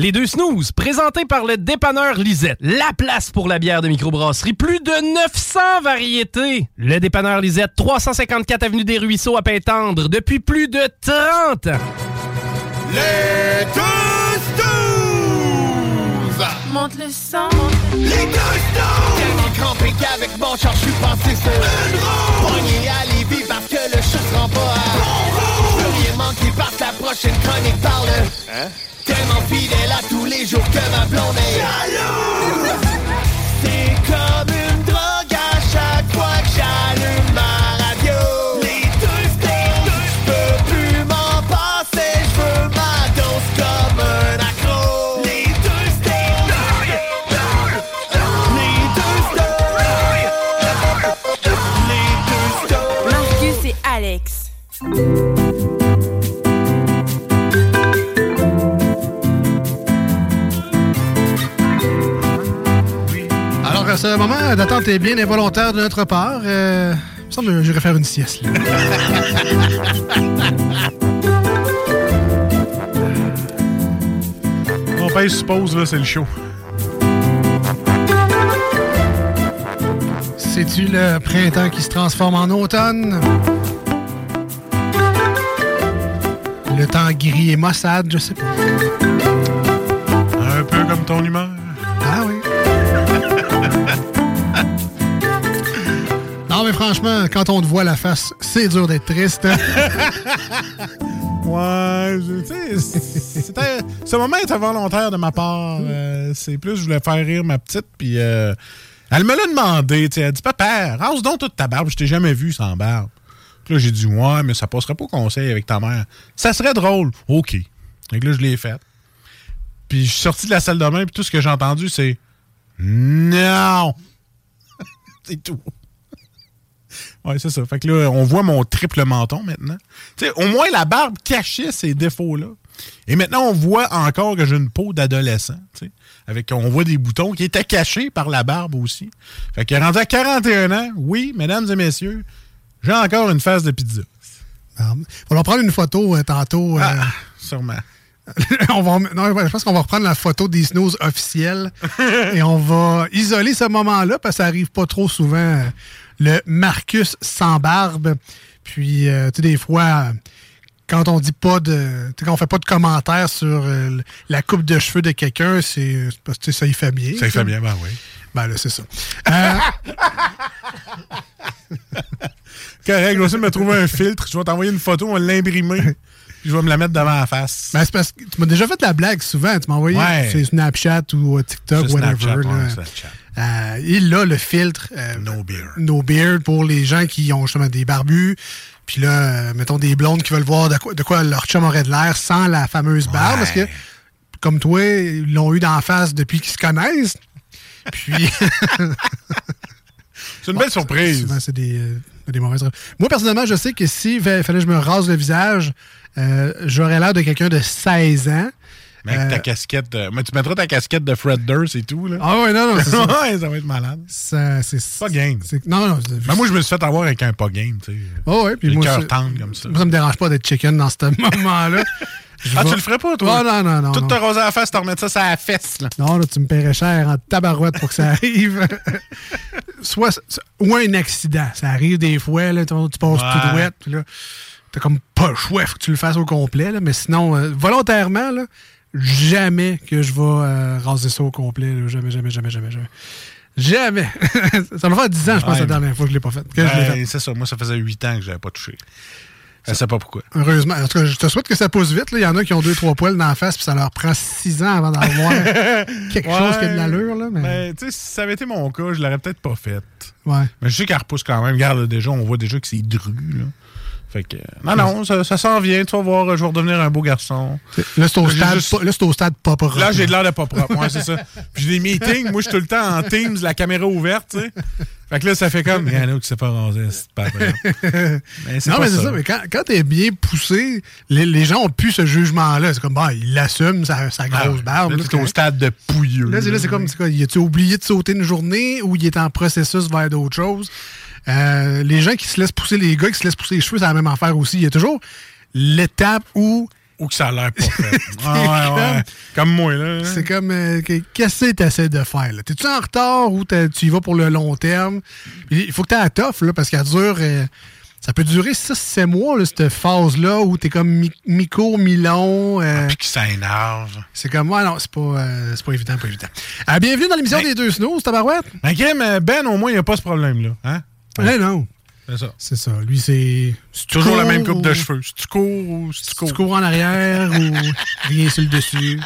Les deux snooze, présentés par le dépanneur Lisette. La place pour la bière de microbrasserie. Plus de 900 variétés. Le dépanneur Lisette, 354 Avenue des Ruisseaux à Pintendre, depuis plus de 30 ans. Les deux snooze! Monte le sang. Les deux snooze! Tellement crampé qu'avec mon char, je suis passé sur une roue. Pogné à Lévis parce que le chat se rend pas à bon roue. Rien manqué par ta prochaine chronique parle. Hein? Tous les jours que ma blonde est. C'est comme une drogue à chaque fois que j'allume ma radio. Les deux peux plus m'en passer, je veux ma dose comme un accro. Les deux! Les Alex. Ce moment d'attente est bien involontaire de notre part. Euh, il me semble que j'irais faire une sieste. là. On pèse suppose, là, c'est le show. C'est-tu le printemps qui se transforme en automne? Le temps gris et maussade, je sais pas. Un peu comme ton humeur. Mais franchement, quand on te voit la face, c'est dur d'être triste. Ouais, je- tu sais, c'était- ce moment était volontaire de ma part. Euh, c'est plus, je voulais faire rire ma petite, puis euh, elle me l'a demandé. tu sais, Elle dit Papa, rase donc toute ta barbe, je t'ai jamais vu sans barbe. Puis là, j'ai dit Ouais, mais ça passerait pas au conseil avec ta mère. Ça serait drôle. OK. Donc là, je l'ai fait. Puis je suis sorti de la salle de bain, puis tout ce que j'ai entendu, c'est Non C'est tout. Ouais, c'est ça. Fait que là, on voit mon triple menton maintenant. Tu sais, au moins, la barbe cachait ces défauts-là. Et maintenant, on voit encore que j'ai une peau d'adolescent. tu sais, Avec, on voit des boutons qui étaient cachés par la barbe aussi. Fait que rendu à 41 ans, oui, mesdames et messieurs, j'ai encore une face de pizza. Ah, On va prendre une photo euh, tantôt. euh, Ah, sûrement. on va, non, je pense qu'on va reprendre la photo des snooze officiels et on va isoler ce moment-là parce que ça arrive pas trop souvent. Le Marcus sans barbe. Puis, euh, tu sais, des fois, quand on dit pas de. Quand on fait pas de commentaires sur euh, la coupe de cheveux de quelqu'un, c'est parce que ça y fait bien. Ça y fait bien, ben oui. Ben là, c'est ça. Euh, Correct, je vais aussi me trouver un filtre. Je vais t'envoyer une photo, on va l'imprimer. Puis je vais me la mettre devant la face. ben, c'est parce que tu m'as déjà fait la blague souvent. Tu m'as envoyé Ouais. sur Snapchat ou euh, TikTok, Sur whatever. Snapchat, là. ouais, Snapchat. Euh, il a le filtre euh, No Beard pour les gens qui ont justement des barbus. Puis là, euh, mettons des blondes qui veulent voir de quoi, de quoi leur chum aurait de l'air sans la fameuse barbe. Parce que, comme toi, ils l'ont eu d'en face depuis qu'ils se connaissent. Puis. C'est une belle surprise. C'est des, des mauvaises. Moi, personnellement, je sais que si fallait que je me rase le visage, euh, j'aurais l'air de quelqu'un de 16 ans. Mais avec Euh, ta casquette. de- mais tu mettras ta casquette de Fred Durst et tout, là. Ah ouais, non, non, ça. ouais, ça va être malade. Ça, c'est Pas game. Non, non. Ben, moi, je me suis fait avoir avec un pas game, tu sais. Oh ouais, puis le cœur tendre comme ça. Moi, ça me dérange pas d'être chicken dans ce moment-là. Ah, tu le ferais pas, toi? Oh, non, non, non. Tout te raser à la face, te remettre ça sur la fesse, là. Non, là, tu me paierais cher en tabarouette pour que ça arrive. Soit, ou un accident. Ça arrive des fois, là, tu tu passes Ouais. tout douette, puis là, t'as comme pas le choix, faut que tu le fasses au complet. là. mais sinon, euh, volontairement, là, jamais que je vais euh, raser ça au complet. là. Jamais, jamais, jamais, jamais, jamais. Jamais. ça va faire 10 ans, je pense, Ouais, la dernière fois que je l'ai pas fait. Ben, c'est ça. Moi, ça faisait 8 ans que je l'avais pas touché. Je sais pas pourquoi. Heureusement. En tout cas, je te souhaite que ça pousse vite. là. Il y en a qui ont deux, trois poils dans la face, puis ça leur prend 6 ans avant d'avoir quelque chose qui a de l'allure. Là, mais... Ben, tu sais, si ça avait été mon cas, je l'aurais peut-être pas fait. Ouais. Mais je sais qu'elle repousse quand même. Regarde, là, déjà, on voit déjà que c'est dru, là. Fait que. Non, non, ça, ça s'en vient. Tu vas voir, je vais redevenir un beau garçon. Là, c'est au, juste- pas- là, c'est au stade pas propre. Là, j'ai de l'air de pas propre. Ouais, c'est ça. Puis j'ai des meetings. Moi, je suis tout le temps en Teams, la caméra ouverte, tu sais. Fait que là, ça fait comme. Il y en a qui s'est pas rasé, c'est pas vrai. Mais non, pas mais c'est ça. Mais quand, quand t'es bien poussé, les, les gens ont plus ce jugement-là. C'est comme, bah, il l'assume, sa, sa Ah, grosse barbe. là, là, au stade de pouilleux. Là, c'est là, c'est comme, c'est quoi, il a-tu oublié de sauter une journée ou il est en processus vers d'autres choses? Euh, les gens qui se laissent pousser, les gars qui se laissent pousser les cheveux, c'est la même affaire aussi. Il y a toujours l'étape où. Ou que ça a l'air pas fait. Ah, ouais, ouais. Comme moi, là. C'est comme, euh, que- qu'est-ce que tu essaies de faire? là? T'es-tu en retard ou tu y vas pour le long terme? Il faut que tu la toffe, là, parce qu'elle dure. euh, ça peut durer 6-7 mois, là, cette phase-là, où t'es comme mi- mi-court, mi-long. euh, Puis que ça énerve. c'est comme, ouais, non, c'est pas, euh, c'est pas évident, pas évident. Euh, bienvenue dans l'émission des deux snows, tabarouette. Mais Kim, euh, Ben, au moins, il n'y a pas ce problème-là. Hein? Ouais, non. C'est ça. C'est ça. Lui, c'est. si tu Toujours la même coupe ou- de cheveux. Si tu cours ou si tu Si cours. tu cours en arrière ou rien sur le dessus.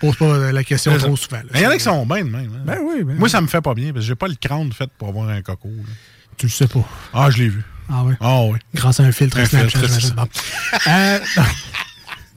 Pose pas la question C'est trop souvent. là. Mais il y en a qui sont bien de même. hein. Ben oui, ben Moi, oui. ça me fait pas bien parce que j'ai pas le crâne fait pour avoir un coco. là. Tu le sais pas. Ah, je l'ai vu. Ah oui. Ah oui. Grâce à un filtre Un Snapchat, filtre, c'est j'imagine. ça. Bon. Euh,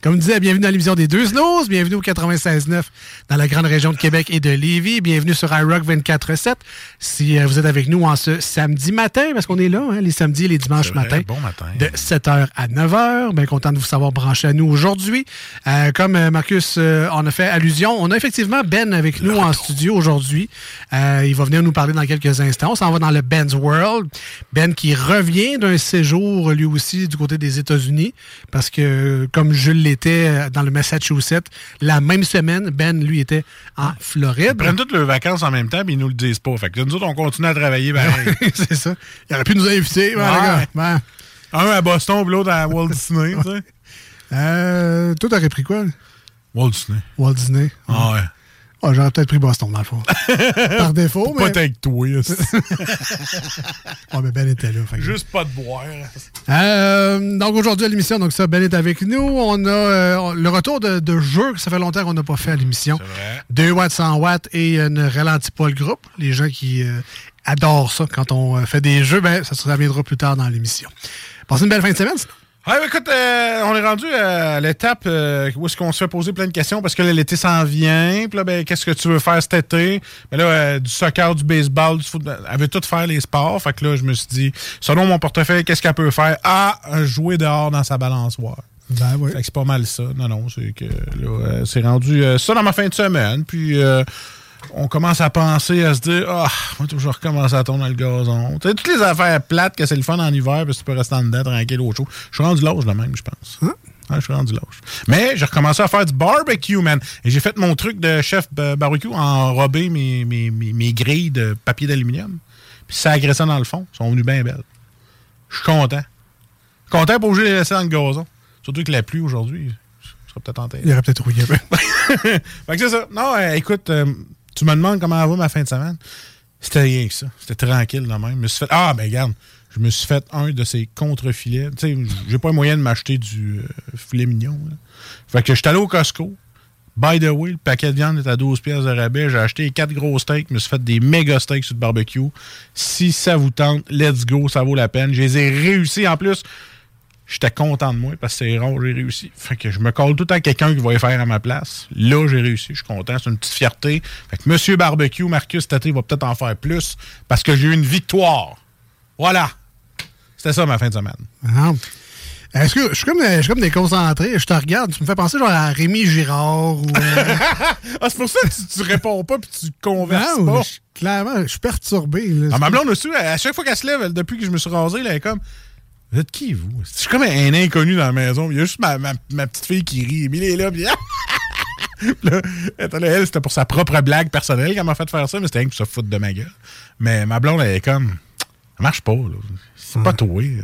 Comme disait, bienvenue dans l'émission des deux snows. Bienvenue au 96.9 dans la grande région de Québec et de Lévis. Bienvenue sur iRock 24.7. Si euh, vous êtes avec nous en ce samedi matin, parce qu'on est là, hein, les samedis et les dimanches matins. bon matin. De 7h à 9h. Bien content de vous savoir branché à nous aujourd'hui. Euh, comme euh, Marcus euh, en a fait allusion, on a effectivement Ben avec nous en studio aujourd'hui. Euh, il va venir nous parler dans quelques instants. On s'en va dans le Ben's World. Ben qui revient d'un séjour, lui aussi, du côté des États-Unis. Parce que, comme Jules l'était euh, dans le Massachusetts, la même semaine, Ben, lui, était en Floride. Ils prennent toutes leurs vacances en même temps puis ils nous le disent pas. Fait que nous autres, on continue à travailler. Ben, C'est ça. Il aurait pu nous inviter. ben, Ouais. Ben, un à Boston puis l'autre à Walt Disney. tu sais. euh, toi, t'aurais pris quoi? Walt Disney. Walt Disney. Ah ouais. Ah, J'aurais peut-être pris Boston, dans le fond. Par défaut, Pas mais... être avec toi. Ah, mais Ben était là. fait que- Juste pas de boire. Euh, donc aujourd'hui à l'émission, donc ça, Ben est avec nous. On a euh, le retour de, de jeux que ça fait longtemps qu'on n'a pas fait à l'émission. vrai. 2 watts, 100 watts et euh, ne ralentit pas le groupe. Les gens qui adorent ça quand on fait des jeux, ben ça se reviendra plus tard dans l'émission. Passez une belle fin de semaine. Ouais, ben, écoute, euh, on est rendu à l'étape euh, où est-ce qu'on se fait poser plein de questions parce que là, l'été s'en vient. Puis là, ben, qu'est-ce que tu veux faire cet été? Ben là, euh, du soccer, du baseball, du football. Elle veut tout faire les sports. Fait que là, je me suis dit, selon mon portefeuille, qu'est-ce qu'elle peut faire? Ah, jouer dehors dans sa balançoire. Ben oui. Fait que c'est pas mal ça. Non, non, c'est que là, euh, c'est rendu euh, ça dans ma fin de semaine. Puis euh, on commence à penser, à se dire, ah, moi, toujours recommencer à tourner le gazon. Tu sais, toutes les affaires plates que c'est le fun en hiver, parce que tu peux rester en dedans tranquille au chaud. Je suis rendu lâche de même, je pense. Hein? Je suis rendu lâche. Mais j'ai recommencé à faire du barbecue, man. Et j'ai fait mon truc de chef barbecue, enrober mes, mes, mes, mes grilles de papier d'aluminium. Puis ça agressé dans le fond. Ils sont venus bien belles. Je suis content. Content pour que je les laisser dans le gazon. Surtout que la pluie aujourd'hui, je serais peut-être en tête. Il aurait peut-être rouillé un peu. fait que c'est ça. Non, euh, écoute, euh, tu me demandes comment va ma fin de semaine? C'était rien que ça. C'était tranquille de même. Je me suis fait. Ah, ben regarde, je me suis fait un de ces contre-filets. Tu sais, j'ai pas les moyens de m'acheter du euh, filet mignon. là. Fait que j'étais allé au Costco. By the way, le paquet de viande est à 12 pièces de rabais. J'ai acheté quatre gros steaks. Je me suis fait des méga steaks sur le barbecue. Si ça vous tente, let's go, ça vaut la peine. Je les ai réussi en plus. J'étais content de moi parce que c'est rare, j'ai réussi. Fait que je me colle tout le temps à quelqu'un qui va y faire à ma place. Là, j'ai réussi. Je suis content. C'est une petite fierté. Fait que Monsieur Barbecue, Marcus, été, va peut-être en faire plus parce que j'ai eu une victoire. Voilà. C'était ça ma fin de semaine. Ah. Est-ce que je suis comme, je suis comme déconcentré? Je te regarde, tu me fais penser genre à Rémi Girard ou. euh, Ah, c'est pour ça que tu, tu réponds pas puis tu converses non, pas. je- clairement, je suis perturbé. là. Ah, ma blonde aussi, à chaque fois qu'elle se lève, elle, depuis que je me suis rasé, elle est comme. Vous êtes qui, vous? Je suis comme un inconnu dans la maison. Il y a juste ma, ma- ma petite fille qui rit. Emile est là, puis. Là, elle, elle, c'était pour sa propre blague personnelle qu'elle m'a fait faire ça, mais c'était rien que pour se foutre de ma gueule. Mais ma blonde, elle est comme. Ça marche pas, là. C'est pas toi. euh.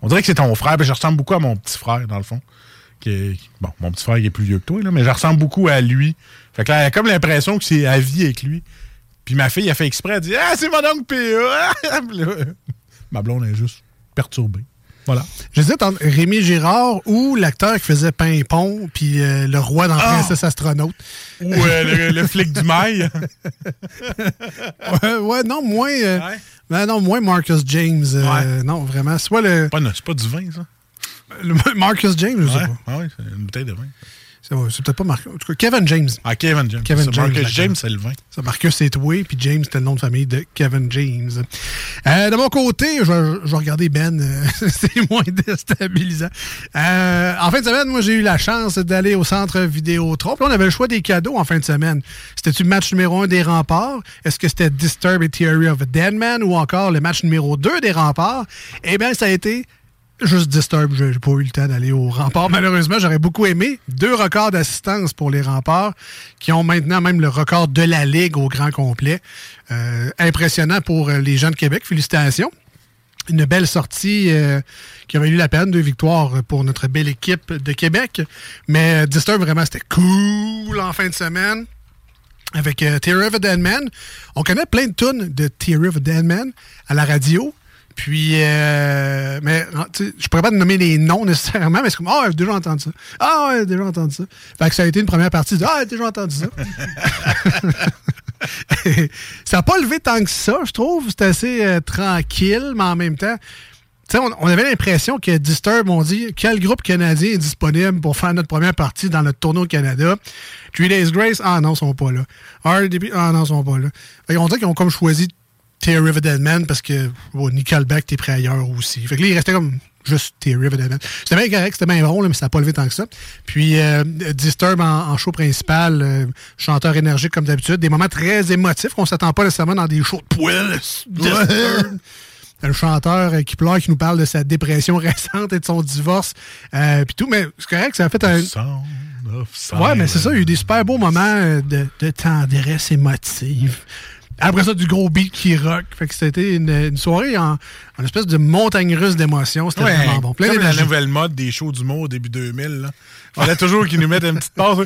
On dirait que c'est ton frère. Ben, je ressemble beaucoup à mon petit frère, dans le fond. Qui est- bon, mon petit frère, il est plus vieux que toi, là, mais je ressemble beaucoup à lui. Fait que là, elle a comme l'impression que c'est à vie avec lui. Puis ma fille, a fait exprès, elle dit Ah, c'est mon oncle P.A. Ma blonde est juste perturbée. Voilà. J'hésite entre Rémi Girard ou l'acteur qui faisait Pimpon puis euh, le roi dans Ah! Princesse Astronaute. Ou euh, le, le flic du mail. ouais, ouais, non, moins. euh, ben non, moins Marcus James. Non, vraiment. Soit le. Pas, c'est pas du vin, ça? le Marcus James, je sais pas. ah ouais, c'est une bouteille de vin. C'est peut-être pas Marcus. En tout cas, Kevin James. Ah, Kevin James. Kevin James. Marcus. James, c'est le vin. Ça, Marcus, c'est toi, puis James, c'était le nom de famille de Kevin James. Euh, de mon côté, je vais, je vais regarder Ben, euh, c'est moins déstabilisant. Euh, en fin de semaine, moi, j'ai eu la chance d'aller au centre Vidéotron. Puis là, on avait le choix des cadeaux en fin de semaine. C'était-tu le match numéro un des remparts? Est-ce que c'était Disturb et Theory of a Dead Man ou encore le match numéro 2 des remparts? Eh bien, ça a été Juste Disturb, j'ai pas eu le temps d'aller au rempart. Malheureusement, j'aurais beaucoup aimé. Deux records d'assistance pour les remparts, qui ont maintenant même le record de la Ligue au grand complet. Euh, impressionnant pour les gens de Québec. Félicitations. Une belle sortie euh, qui avait eu la peine, deux victoires pour notre belle équipe de Québec. Mais euh, Disturb, vraiment, c'était cool en fin de semaine avec euh, Theory of a Dead Man. On connaît plein de tunes de Theory of a Dead Man à la radio. Puis, euh, mais je pourrais pas te nommer les noms nécessairement, mais c'est comme, ah, j'ai déjà entendu ça. Ah, ouais, j'ai déjà entendu ça. Fait que ça a été une première partie de, ah, j'ai déjà entendu ça. ça n'a pas levé tant que ça, je trouve. C'était assez euh, tranquille, mais en même temps, tu sais, on, on avait l'impression que Disturb, on dit, quel groupe canadien est disponible pour faire notre première partie dans notre tournoi au Canada? Three Days Grace, ah non, ils sont pas là. RDB, ah non, ils sont pas là. Fait on dirait qu'ils ont comme choisi Terry of Dead Man parce que bon, Nickelback t'es prêt ailleurs aussi. Fait que là, il restait comme juste Terry of Dead Man. C'était bien correct, c'était bien drôle, là, mais ça n'a pas levé tant que ça. Puis euh, Disturb en, en show principal, euh, chanteur énergique comme d'habitude, des moments très émotifs qu'on s'attend pas nécessairement dans des shows de poêle. Disturb. Le chanteur euh, qui pleure, qui nous parle de sa dépression récente et de son divorce, euh, puis tout, mais c'est correct, ça a fait un... Ouais, mais c'est ça, il y a eu des super beaux moments de, de tendresse émotive. Après ça, du gros beat qui rock. Fait que c'était une, une soirée en, en espèce de montagne russe d'émotions. C'était Ouais, vraiment bon. Plein comme la nouvelle mode des shows d'humour au début 2000. Là. Fallait toujours qu'ils nous mettent une petite passe.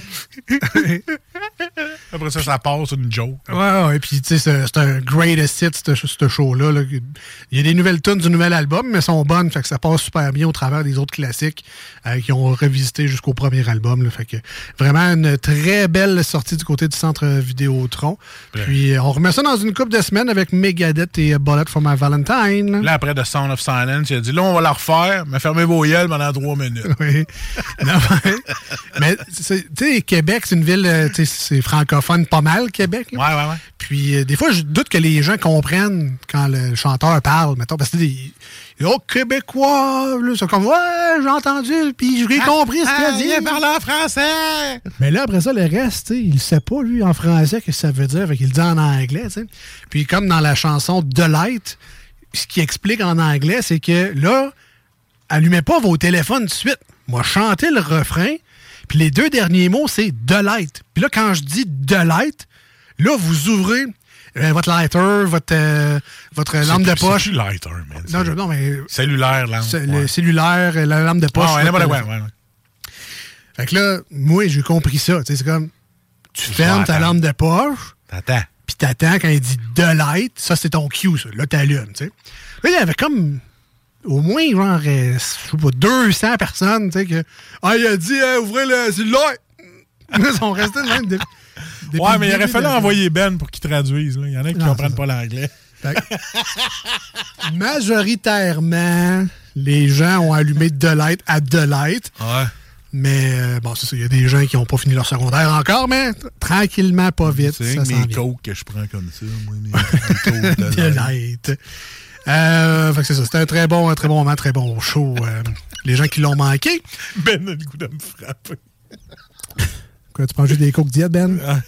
Après ça, ça passe une joke. Ouais, ouais, puis tu sais, c'est un greatest hit, ce, show-là. là. Il y a des nouvelles tunes du nouvel album, mais elles sont bonnes, fait que ça passe super bien au travers des autres classiques euh, qui ont revisité jusqu'au premier album. là. fait que vraiment une très belle sortie du côté du centre Vidéotron. Puis euh, on remet ça dans une couple de semaines avec Megadeth et Bullet for My Valentine. Là, après The Sound of Silence, il a dit là, on va la refaire, mais fermez vos gueules pendant trois minutes. Oui. Non, ouais. mais tu sais, Québec, c'est une ville, euh, tu sais, c'est francophone pas mal, Québec. là. Ouais, ouais, ouais. Puis euh, des fois, je doute que les gens comprennent quand le chanteur parle, mettons, parce que des oh, Québécois, là, c'est comme ouais, j'ai entendu, puis j'ai compris ce qu'il a ah, dit. il parle en français! Mais là, après ça, le reste, il sait pas, lui, en français, qu'est-ce que ça veut dire. Fait qu'il le dit en anglais, tu sais. Puis comme dans la chanson The Light, ce qui explique en anglais, c'est que là, allumez pas vos téléphones tout de suite. Moi, chantez le refrain, puis les deux derniers mots, c'est The Light. Puis là, quand je dis The Light, là, vous ouvrez euh, votre lighter, votre, euh, votre lampe de poche. c'est lighter, man. Non, je- non, mais Cellulaire, là. c'est le cellulaire, la lampe de poche. Ah, ouais, ouais, ouais. Fait que là, moi, j'ai compris ça. C'est comme, tu fermes ta lampe de poche, T'attends. puis t'attends quand il dit de light, ça, c'est ton cue, ça. Là, t'allumes, tu sais. Là, il y avait comme au moins, genre, euh, je sais pas, 200 personnes, tu sais, que, ah, il a dit, euh, ouvrez le cellulaire. Ils sont restés de même. depuis- depuis Ouais, mais il aurait fallu de- envoyer Ben pour qu'il traduise. là. Il y en a qui Non, comprennent pas l'anglais. Majoritairement, les gens ont allumé de light à de light. Ouais. Mais euh, bon, c'est ça. Il y a des gens qui n'ont pas fini leur secondaire encore, mais tranquillement, pas vite. C'est mes coques que je prends comme ça. Moi, mes, de light. Euh, fait que c'est ça. C'était un très bon, un très bon moment, très bon show. Euh, les gens qui l'ont manqué. Ben a le goût de me frapper. Quoi, tu prends juste des coques diètes, Ben? Ah.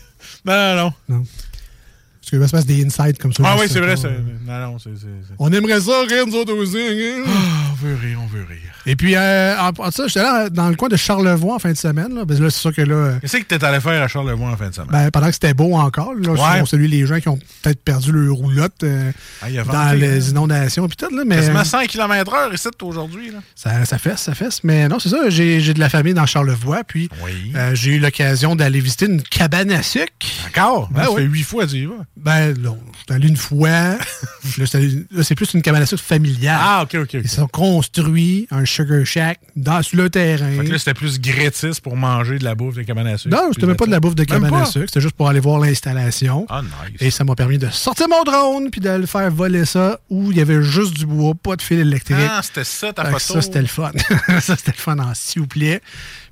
Non, non, non. Parce qu'il va se passer des insights comme ça. Ah oui, c'est vrai. pas. Non, non, c'est... c'est- c'est- On aimerait ça, rire, nous autres aussi. hein? veut rire, on veut rire. Et puis, euh, en, en ça, j'étais là dans le coin de Charlevoix en fin de semaine. Là, Ben là c'est sûr que là, euh, Qu'est-ce que t'es allé faire à Charlevoix en fin de semaine? ben, pendant que c'était beau encore, là, Ouais. salue les gens qui ont peut-être perdu leur roulotte euh, Ah, dans les hein. inondations et tout. Là, mais, Quasiment 100 km/h ici aujourd'hui. là. Ça, ça fesse, ça fesse. Mais non, c'est ça. J'ai j'ai de la famille dans Charlevoix. Puis Oui. euh, j'ai eu l'occasion d'aller visiter une cabane à sucre. D'accord. Ben ça oui. fait huit fois que tu y vas. Ben non, j'étais allé une fois. là, j'étais allé- là, c'est plus une cabane à sucre familiale. Ah, OK, OK. Ils sont construits un sugar shack dans sur le terrain. Fait que là, c'était plus gratis pour manger de la bouffe de cabane à sucre. non, c'était même pas de la bouffe de cabane à sucre. C'était juste pour aller voir l'installation. Ah, nice. Et ça m'a permis de sortir mon drone puis de le faire voler ça où il y avait juste du bois, pas de fil électrique. Ah, c'était ça ta Fait photo. ça, c'était le fun. ça, c'était le fun en s'il vous plaît.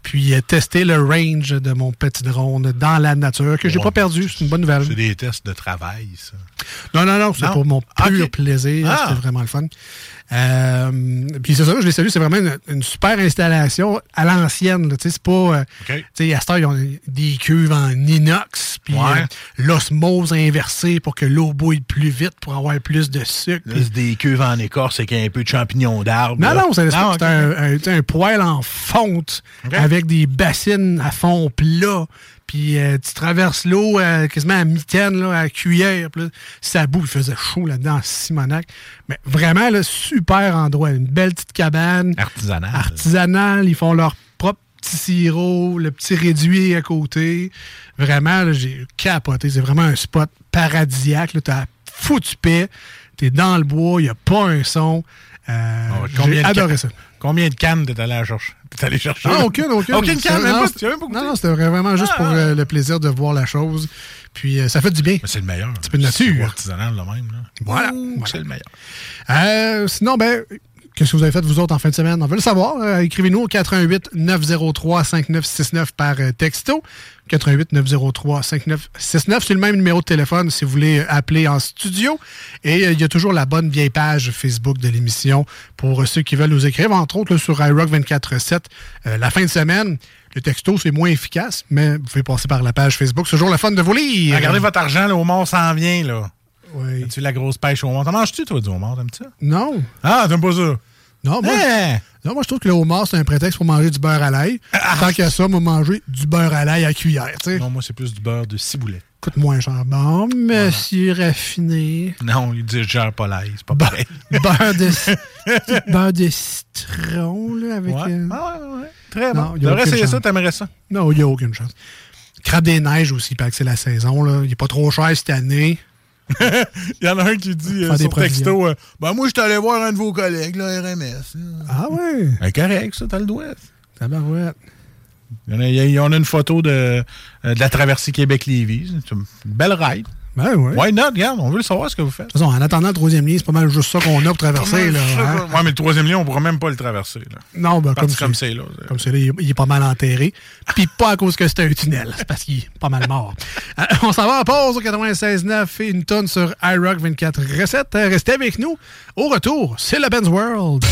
Puis euh, tester le range de mon petit drone dans la nature, que j'ai Ouais. pas perdu. C'est une bonne nouvelle. C'est des tests de travail, ça. Non, non, non, c'est pour mon pur Ok. plaisir. Ah. C'était vraiment le fun. Euh, puis c'est ça, je les salue. C'est vraiment une, une super installation à l'ancienne. là. Tu sais, C'est pas. euh, tu sais, à cette heure, ils ont des cuves en inox, puis Ouais. euh, l'osmose inversée pour que l'eau bouille plus vite pour avoir plus de sucre. Là, c'est des cuves en écorce avec un peu de champignons d'arbre. non, là. non, c'est un, Ah, c'est un, poêle en fonte avec des bassines à fond plat. Puis euh, tu traverses l'eau euh, quasiment à mitaine, là, à cuillère. Puis là, ça boue, il faisait chaud là-dedans Simonac. Mais vraiment, là, super endroit. Une belle petite cabane. Artisanal. Artisanale. Ils font leur propre petit sirop, le petit réduit à côté. Vraiment, j'ai capoté. C'est vraiment un spot paradisiaque. Là, t'as foutu paix. T'es dans le bois, il n'y a pas un son. Euh, Ah j'ai combien de adoré cannes- ça. Combien de cannes t'es allé chercher? T'es allé chercher? Ah, aucune, aucune. Aucune canne, même non, pas. c'était- Tu as même pas goûté? Non, non, c'était vraiment juste pour Ah. euh, le plaisir de voir la chose. Puis euh, ça fait du bien. C'est le meilleur. Un peu de nature. artisanal, le même. Là. Voilà, Ouh, voilà. C'est le meilleur. Euh, sinon, ben, qu'est-ce que vous avez fait, vous autres, en fin de semaine? On veut le savoir. Euh, Écrivez-nous au 88 903 5969 par euh, texto. 88 903 5969. C'est le même numéro de téléphone si vous voulez appeler en studio. Et euh, il y a toujours la bonne vieille page Facebook de l'émission pour euh, ceux qui veulent nous écrire, entre autres là, sur iRock 24.7. Euh, la fin de semaine, le texto, c'est moins efficace, mais vous pouvez passer par la page Facebook. C'est toujours le fun de vous lire. Regardez votre argent, le homard s'en vient, là. Oui. As-tu la grosse pêche au homard? T'en manges-tu, toi, du homard? T'aimes ça? Non. Ah, t'aimes pas ça? Non, moi, Hein? Non, moi, je trouve que le homard, c'est un prétexte pour manger du beurre à l'ail. Tant qu'à ça, moi, manger du beurre à l'ail à cuillère. Non, moi, c'est plus du beurre de ciboulette. Coûte moins cher. Bon, monsieur raffiné. Non, il dit gère pas l'ail, c'est pas pareil. beurre, de, beurre de citron, là, avec... Ouais. euh, Ah, ouais, ouais. Très Non, bon. T'aurais essayé ça, t'aimerais ça? Non, il n'y a aucune chance. Crabe des neiges aussi, parce que c'est la saison, là. Il n'est pas trop cher cette année. Il y en a un qui dit euh, sur texto euh, Ben, moi, je suis allé voir un de vos collègues, là, RMS. Ah ouais? Ben, correct, ça, t'as le doigt. Tabarouette. Il y en a, il y on a une photo de, euh, de la traversée Québec-Lévis. C'est une belle ride. Ben ouais. Why not? Regarde, on veut le savoir ce que vous faites. De toute façon, en attendant le troisième lien, c'est pas mal juste ça qu'on a pour traverser, là. hein? Ouais, mais le troisième lien, on pourra même pas le traverser. Là. Non, ben, comme comme c'est. là. Comme c'est là, il est- il est pas mal enterré. Puis pas à cause que c'était un tunnel, c'est parce qu'il est pas mal mort. Euh, on s'en va en pause au 96.9 et une tonne sur iRock 24 recettes. Euh, Restez avec nous. Au retour, c'est le Ben's World.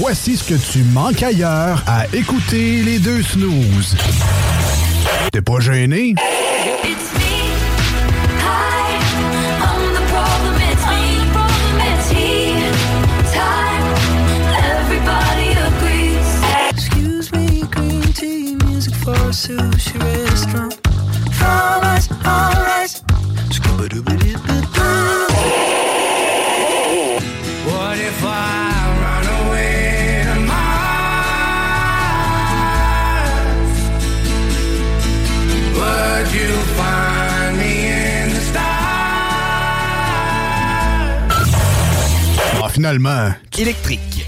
Voici ce que tu manques ailleurs à écouter les deux snooze. T'es pas gêné? Sushi restaurant. All right, all right. What if I run away to Mars? Would you find me in the stars? Ah, finalement. Électrique.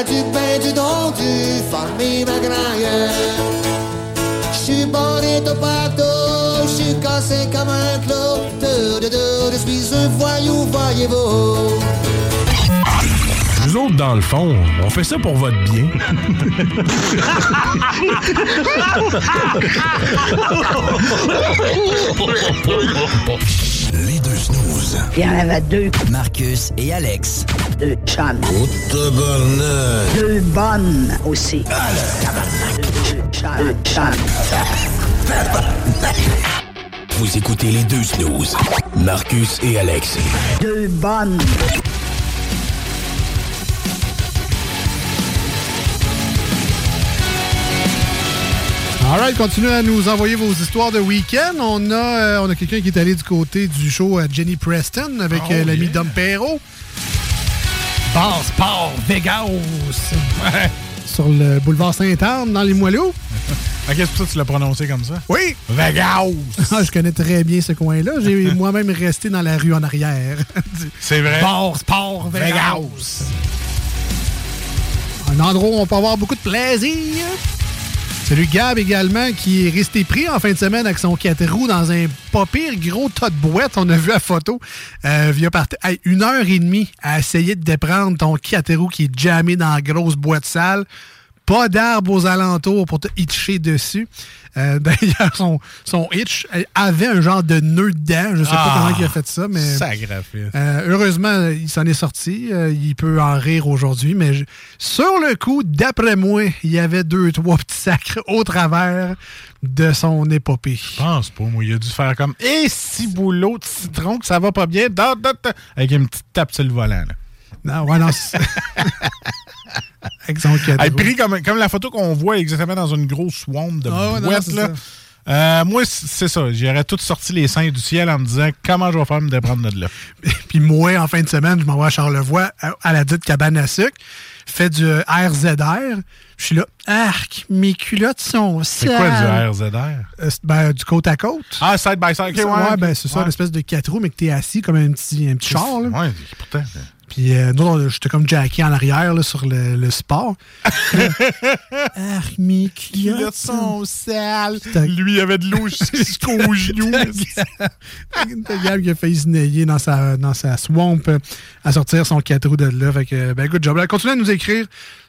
Cara-tu peggio donde fammi magnaia. Si bonito patto, je suis cassé comme un clou. De, de, de, je suis un voyou, voyez-vous. Nous autres, dans le fond, on fait ça pour votre bien. Les deux snooze. Il y en avait deux. Marcus et Alex. Deux chums. Deux bonnes aussi. Deux chums. chums. Vous écoutez les deux snooze. Marcus et Alex. Deux bonnes. Alright, continuez à nous envoyer vos histoires de week-end. On a, euh, on a quelqu'un qui est allé du côté du show à Jenny Preston avec Oh, euh, l'ami yeah. Dom Perrault. Bar Sport Vegas. Sur le boulevard Sainte-Anne, dans les c'est pour ça que tu l'as prononcé comme ça? Oui! Vegas! Ah, je connais très bien ce coin-là. J'ai moi-même resté dans la rue en arrière. C'est vrai? Bar Sport Vegas. Un endroit où on peut avoir beaucoup de plaisir. Salut Gab également, qui est resté pris en fin de semaine avec son 4 roues dans un pas pire gros tas de boîtes. On a vu la photo. Euh, via par hey, une heure et demie à essayer de déprendre ton 4 roues qui est jammé dans la grosse boîte sale. Pas d'arbre aux alentours pour te hitcher dessus. Euh, D'ailleurs, son, son hitch avait un genre de nœud dedans. Je sais pas Ah, comment il a fait ça, mais. Sagrafis. Euh, heureusement, il s'en est sorti. Euh, il peut en rire aujourd'hui, mais je- sur le coup, d'après moi, il y avait deux, trois petits sacres au travers de son épopée. Je pense pas, moi. Il a dû faire comme Et si boulot de citron que ça va pas bien, avec une petite tape sur le volant. Là. Non, ouais, non. Avec son cadeau. Elle pris comme, comme la photo qu'on voit exactement dans une grosse swamp de Ah non, là. Euh, moi, c'est ça. J'aurais tout sorti les seins du ciel en me disant comment je vais faire me déprendre de là? Puis moi, en fin de semaine, je m'envoie à Charlevoix, à, à la dite cabane à sucre, fait du euh, RZR. Je suis là, arc, mes culottes sont C'est quoi sales. du RZR? Euh, ben, du côte à côte. Ah, side by side. ok, ouais. ouais, ben, c'est ça, une espèce de quatre roues, mais que t'es assis comme un petit, un petit char. Là. Ouais, pourtant. Puis euh, nous, on- j'étais comme Jackie en arrière là, sur le, le sport. Arc, mes culottes sont sales. Lui, il avait de l'eau jusqu'aux genoux. Gab qui a failli se nailler dans sa, dans sa swamp euh, à sortir son 4 roues de là. Fait que, ben, good job. Là, continuez à nous écrire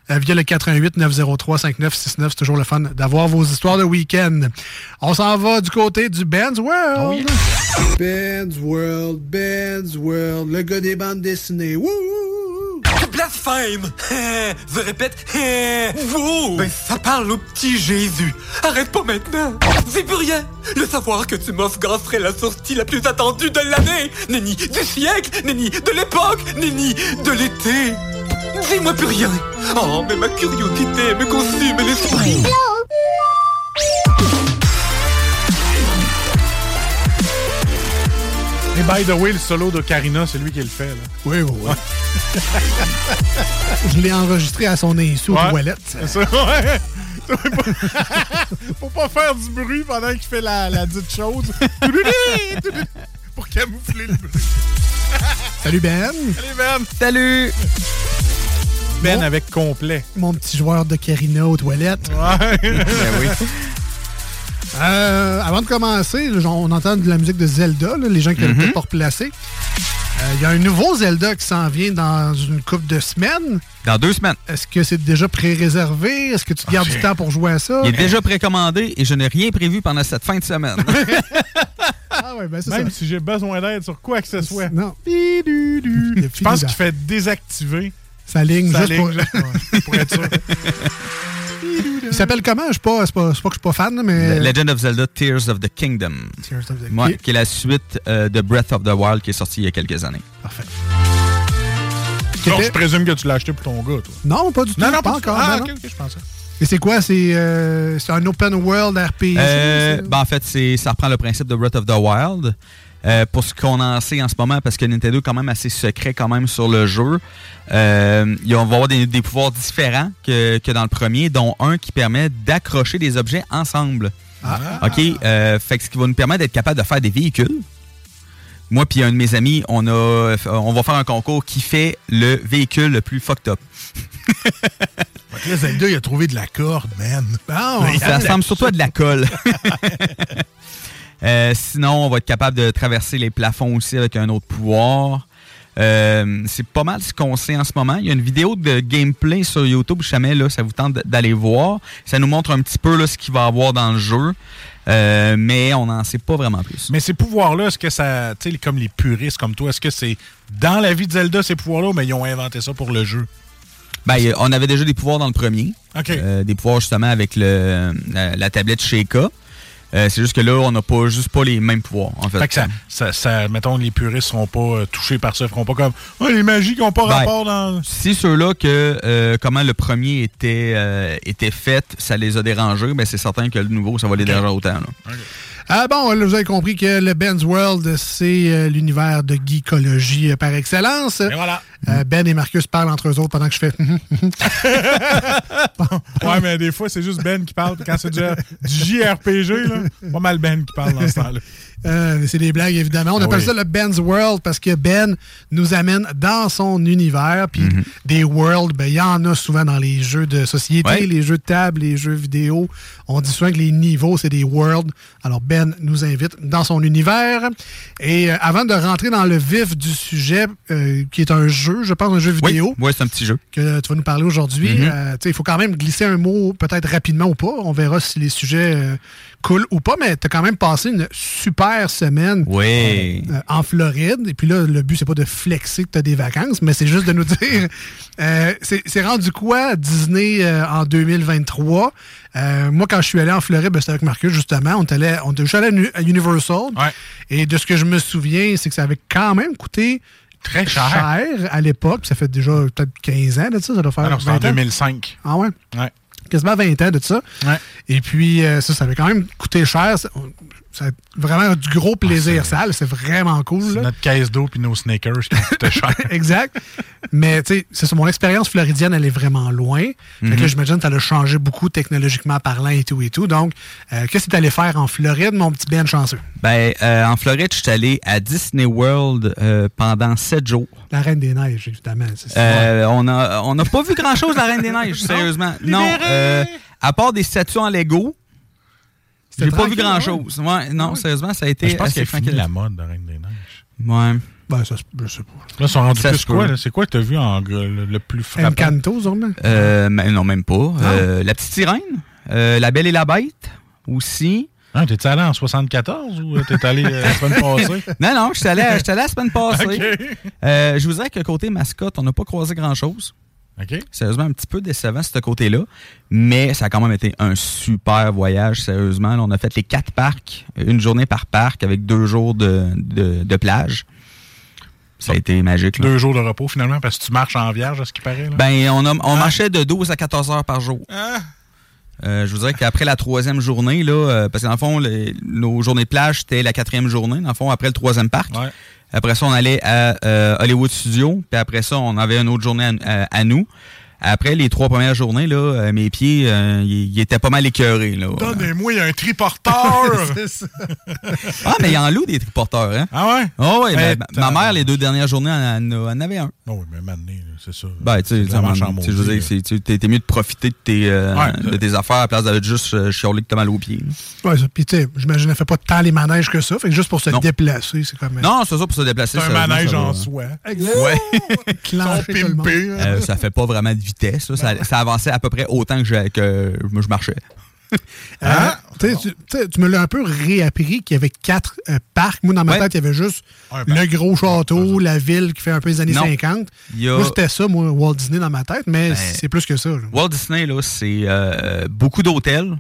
via le 88 903 5969. C'est toujours le fun d'avoir vos histoires de week-end. On s'en va du côté du Ben's World. Ben's World, Ben's World, le gars des bandes dessinées. Wouh! Blasphème Je répète, vous Ben ça parle au petit Jésus. Arrête pas maintenant C'est plus rien Le savoir que tu m'offres serait la sortie la plus attendue de l'année Nenni du siècle Nenni de l'époque Nenni de l'été Dis-moi plus rien Oh, mais ma curiosité me consume l'esprit Et by the way, le solo de Karina, c'est lui qui le fait. Là. Oui, oui, oui. Je l'ai enregistré à son insu aux Ouais. toilettes. C'est ça, ouais. Faut pas faire du bruit pendant qu'il fait la, la dite chose. Pour camoufler le bruit. Salut Ben. Salut Ben. Salut. Ben Bon. avec complet. Mon petit joueur de Karina aux toilettes. Ouais. Ben oui. Euh, avant de commencer, on entend de la musique de Zelda, là, les gens qui ne Mhm. peut pas replacer. Euh, Il y a un nouveau Zelda qui s'en vient dans une couple de semaines. Dans deux semaines. Est-ce que c'est déjà pré-réservé? Est-ce que tu gardes du temps pour jouer à ça? Il est déjà précommandé et je n'ai rien prévu pendant cette fin de semaine. Ah ouais, ben Même ça. si j'ai besoin d'aide sur quoi que ce soit. Non. Je pense qu'il fait désactiver Sa ligne, sa juste pour... ligne, là, ouais, pour être sûr. Il s'appelle comment? Je sais pas, c'est pas, pas que je suis pas fan, mais... Legend of Zelda Tears of the Kingdom. Tears of the Ouais, Ki- qui est la suite euh, de Breath of the Wild qui est sorti il y a quelques années. Parfait. Donc, je présume que tu l'as acheté pour ton gars, toi. Non, pas du tout. Non, non, pas encore. Ah, non, ok, non. ok, je pensais. Et c'est quoi? C'est euh, c'est un open world RPG? Euh, ben, en fait, c'est ça reprend le principe de Breath of the Wild. Euh, pour ce qu'on en sait en ce moment, parce que Nintendo est quand même assez secret quand même sur le jeu. Euh, il- on va avoir des, des pouvoirs différents que, que dans le premier, dont un qui permet d'accrocher des objets ensemble. OK? Euh, fait que ce qui va nous permettre d'être capable de faire des véhicules. Moi puis un de mes amis, on a on va faire un concours qui fait le véhicule le plus fucked up. Là, Zelda, il a trouvé de la corde, man. Bon, Ça ressemble surtout à de la colle. Euh, sinon, on va être capable de traverser les plafonds aussi avec un autre pouvoir. Euh, c'est pas mal ce qu'on sait en ce moment. Il y a une vidéo de gameplay sur YouTube, jamais là, ça vous tente d'aller voir. Ça nous montre un petit peu là, ce qu'il va y avoir dans le jeu. Euh, mais on n'en sait pas vraiment plus. Mais ces pouvoirs-là, est-ce que ça, tu sais, comme les puristes comme toi, est-ce que c'est dans la vie de Zelda ces pouvoirs-là, mais ils ont inventé ça pour le jeu? Ben, on avait déjà des pouvoirs dans le premier. Euh, des pouvoirs justement avec le, la, la tablette Sheikah. Euh, c'est juste que là, on n'a pas juste pas les mêmes pouvoirs, en fait. Fait que ça, ça, ça- mettons, les puristes seront pas euh, touchés par ça, ils feront pas comme oh, les magies qui n'ont pas Ben, rapport dans. Si ceux-là que euh, comment le premier était était fait, ça les a dérangés, ben c'est certain que le nouveau, ça va les déranger autant. là. Ah bon, là, vous avez compris que le Ben's World, c'est euh, l'univers de geekologie euh, par excellence. Et voilà. Euh, ben et Marcus parlent entre eux autres pendant que je fais. ouais, mais des fois, c'est juste Ben qui parle. Quand c'est du, du JRPG, là, pas mal Ben qui parle dans ce temps-là. Euh, c'est des blagues, évidemment. On Ah appelle oui. ça le Ben's World parce que Ben nous amène dans son univers. Puis Mhm. des worlds, ben, il y en a souvent dans les jeux de société, les jeux de table, les jeux vidéo. On dit souvent que les niveaux, c'est des worlds. Alors Ben nous invite dans son univers. Et euh, avant de rentrer dans le vif du sujet, euh, qui est un jeu, je pense, un jeu Oui, vidéo ouais, c'est un petit jeu. que tu vas nous parler aujourd'hui. Mhm. Il faut quand même glisser un mot, peut-être rapidement ou pas. On verra si les sujets coulent ou pas, mais tu as quand même passé une super semaine Oui. euh, en Floride. Et puis là, le but, c'est pas de flexer que tu as des vacances, mais c'est juste de nous dire euh, c'est rendu quoi Disney euh, en 2023 Euh, Moi, quand je suis allé en Floride, ben, c'était avec Marcus, justement. On est allé, on juste allé à Universal. Et de ce que je me souviens, c'est que ça avait quand même coûté très cher, à l'époque. Ça fait déjà peut-être 15 ans de ça. Ça doit faire Ah non, c'est en 20 ans. 2005. Ah ouais? Ouais. Quasiment 20 ans de ça. Et puis, euh, ça, ça avait quand même coûté cher. A vraiment du gros plaisir sale. C'est vraiment cool. là. Notre caisse d'eau puis nos sneakers qui coûtaient cher. exact. Mais tu sais, c'est ça, mon expérience floridienne, elle est vraiment loin. Fait que là, Mhm. j'imagine que ça a changé beaucoup technologiquement parlant et tout et tout. Donc, euh, qu'est-ce que tu allé faire en Floride, mon petit Ben chanceux? Ben, euh, en Floride, je suis allé à Disney World euh, pendant sept jours. La Reine des Neiges, évidemment. c'est. Euh, on a on n'a pas vu grand chose de la Reine des Neiges, sérieusement. Non, euh, à part des statues en Lego, j'ai pas vu tranquille, grand chose. Ouais, non, sérieusement, ça a été. Je pense qu'il a fini la mode de Reine des Neiges. Ouais. Ben, ça, se- je sais pas. Là, ils sont rendus Ça plus quoi? là? C'est quoi que t'as vu en gros, le, le plus frappant? Encanto, sûrement? Euh, mais non, même pas. Euh, la petite sirène, euh, la Belle et la Bête? Aussi. Ah, t'es allé en 74 ou euh, t'es allé euh, la semaine passée? Non, non, je suis allé, allé la semaine passée. Euh, je vous dirais que côté mascotte, on n'a pas croisé grand-chose. Sérieusement, un petit peu décevant, ce côté-là. Mais ça a quand même été un super voyage, sérieusement. Là, on a fait les quatre parcs, une journée par parc avec deux jours de, de, de plage. Ça a été magique. là. Deux jours de repos finalement parce que tu marches en vierge, à ce qui paraît. Là. Ben, on, a- on marchait de 12 à 14 heures par jour. Euh, je vous dirais qu'après la troisième journée, là, euh, parce que dans le fond, les- nos journées de plage, c'était la quatrième journée, dans le fond, après le troisième parc. Après ça, on allait à euh, Hollywood Studio, puis après ça, on avait une autre journée à, nous. Après les trois premières journées, là, euh, mes pieds, euh, ils étaient pas mal écœurés. Donnez-moi un triporteur! Ah, mais il en loue des triporteurs, hein? Ah ouais? Oh, ouais, Eh, ma, mère, les deux dernières journées, elle, en en avait un. Oh oui, mais maintenant, c'est ça. Ben, tu sais, je veux dire, t'es mieux de profiter de tes, euh, Ouais. de tes affaires à la place d'aller juste euh, chialer que t'as mal aux pieds. Ouais, ça. Puis, tu sais, j'imagine qu'elle fait pas tant les manèges que ça. Fait que juste pour se Non. déplacer, c'est comme. Non, c'est ça pour se déplacer. C'est un manège en soi. Exact. Ouais. Ça fait pas vraiment de vitesse. là. Ça, ça avançait à peu près autant que je, que je marchais. Tu me l'as un peu réappris qu'il y avait quatre euh, parcs. Moi, dans ma Ouais. tête, il y avait juste le gros château, la ville qui fait un peu les années Non. 50. Il y a- Moi, c'était ça, moi, Walt Disney dans ma tête, mais Ben, c'est plus que ça. là. Walt Disney, là, c'est euh, beaucoup d'hôtels,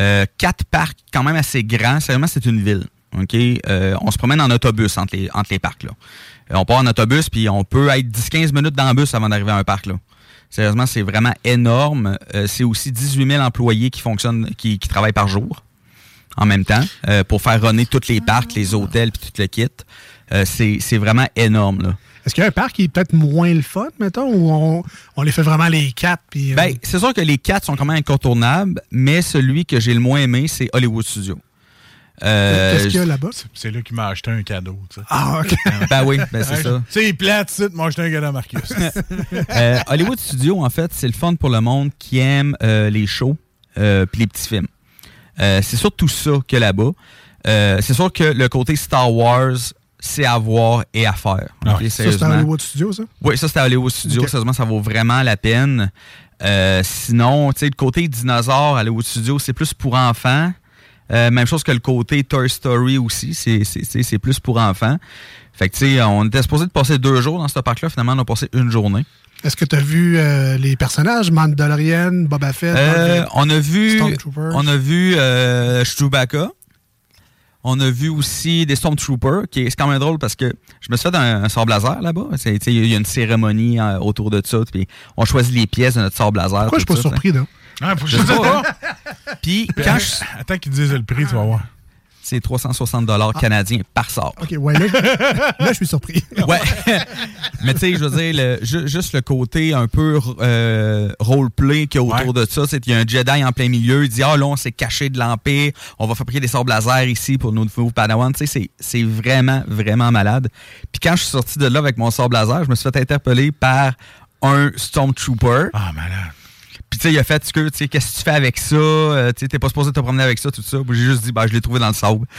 euh, quatre parcs quand même assez grands. Sérieusement, c'est une ville. OK? Euh, on se promène en autobus entre les, entre les parcs. Là. Euh, on part en autobus, puis on peut être 10-15 minutes dans le bus avant d'arriver à un parc. Là. Sérieusement, c'est vraiment énorme. Euh, c'est aussi 18 000 employés qui fonctionnent, qui, qui travaillent par jour en même temps euh, pour faire runner tous les parcs, les hôtels, puis tout le kit. Euh, c'est c'est vraiment énorme. Là. Est-ce qu'il y a un parc qui est peut-être moins le fun, mettons, ou on, on les fait vraiment les quatre? Puis, euh, Ben, c'est sûr que les quatre sont quand même incontournables, mais celui que j'ai le moins aimé, c'est Hollywood Studio. Euh, Qu'est-ce qu'il y a là-bas? C'est là qu'il m'a acheté un cadeau. tu sais. Ah, OK. Ben oui, ben c'est ça. C'est plate, c'est m'a acheté un cadeau à Marcus. Euh, Hollywood Studio, en fait, c'est le fun pour le monde qui aime euh, les shows euh, puis les petits films. Euh, c'est surtout ça que là-bas. Euh, c'est sûr que le côté Star Wars, c'est à voir et à faire. Ah Ça, c'est à Hollywood Studio, ça? Oui, ça, c'était à Hollywood Studio. Sérieusement, ça vaut vraiment la peine. Euh, sinon, tu sais, le côté dinosaure à Hollywood Studio, c'est plus pour enfants. Euh, même chose que le côté Toy Story aussi, c'est- plus pour enfants. Fait que, tu sais, on était supposé de passer deux jours dans ce parc-là. Finalement, on a passé une journée. Est-ce que tu as vu euh, les personnages, Mandalorian, Boba Fett? Euh, on a vu, on a vu euh, Chewbacca. On a vu aussi des Stormtroopers, qui est c'est quand même drôle parce que je me suis fait un, un sable laser là-bas. Il y a une cérémonie autour de ça, puis on choisit les pièces de notre sable laser. Pourquoi je suis pas ça, surpris, là? Ah, faut que Je je sais sais pas. Puis Puis, quand attends, je- attends qu'ils disent le prix, tu vas voir. c'est 360 dollars canadiens par sort. OK, ouais, là, là je suis surpris. Ouais. Mais tu sais, je veux dire, le- ju- juste le côté un peu euh, roleplay qu'il y a autour de ça, c'est qu'il y a un Jedi en plein milieu, il dit Ah là, on s'est caché de l'Empire, on va fabriquer des sabres laser ici pour nos nouveaux Padawan. Tu sais, c'est- c'est vraiment, vraiment malade. Puis quand je suis sorti de là avec mon sabre laser, je me suis fait interpeller par un Stormtrooper. Ah, malade. Puis tu sais, il a fait, tu sais, qu'est-ce que tu fais avec ça? Euh, tu sais, t'es pas supposé te promener avec ça, tout ça. Puis J'ai juste dit, bah, je l'ai trouvé dans le sable.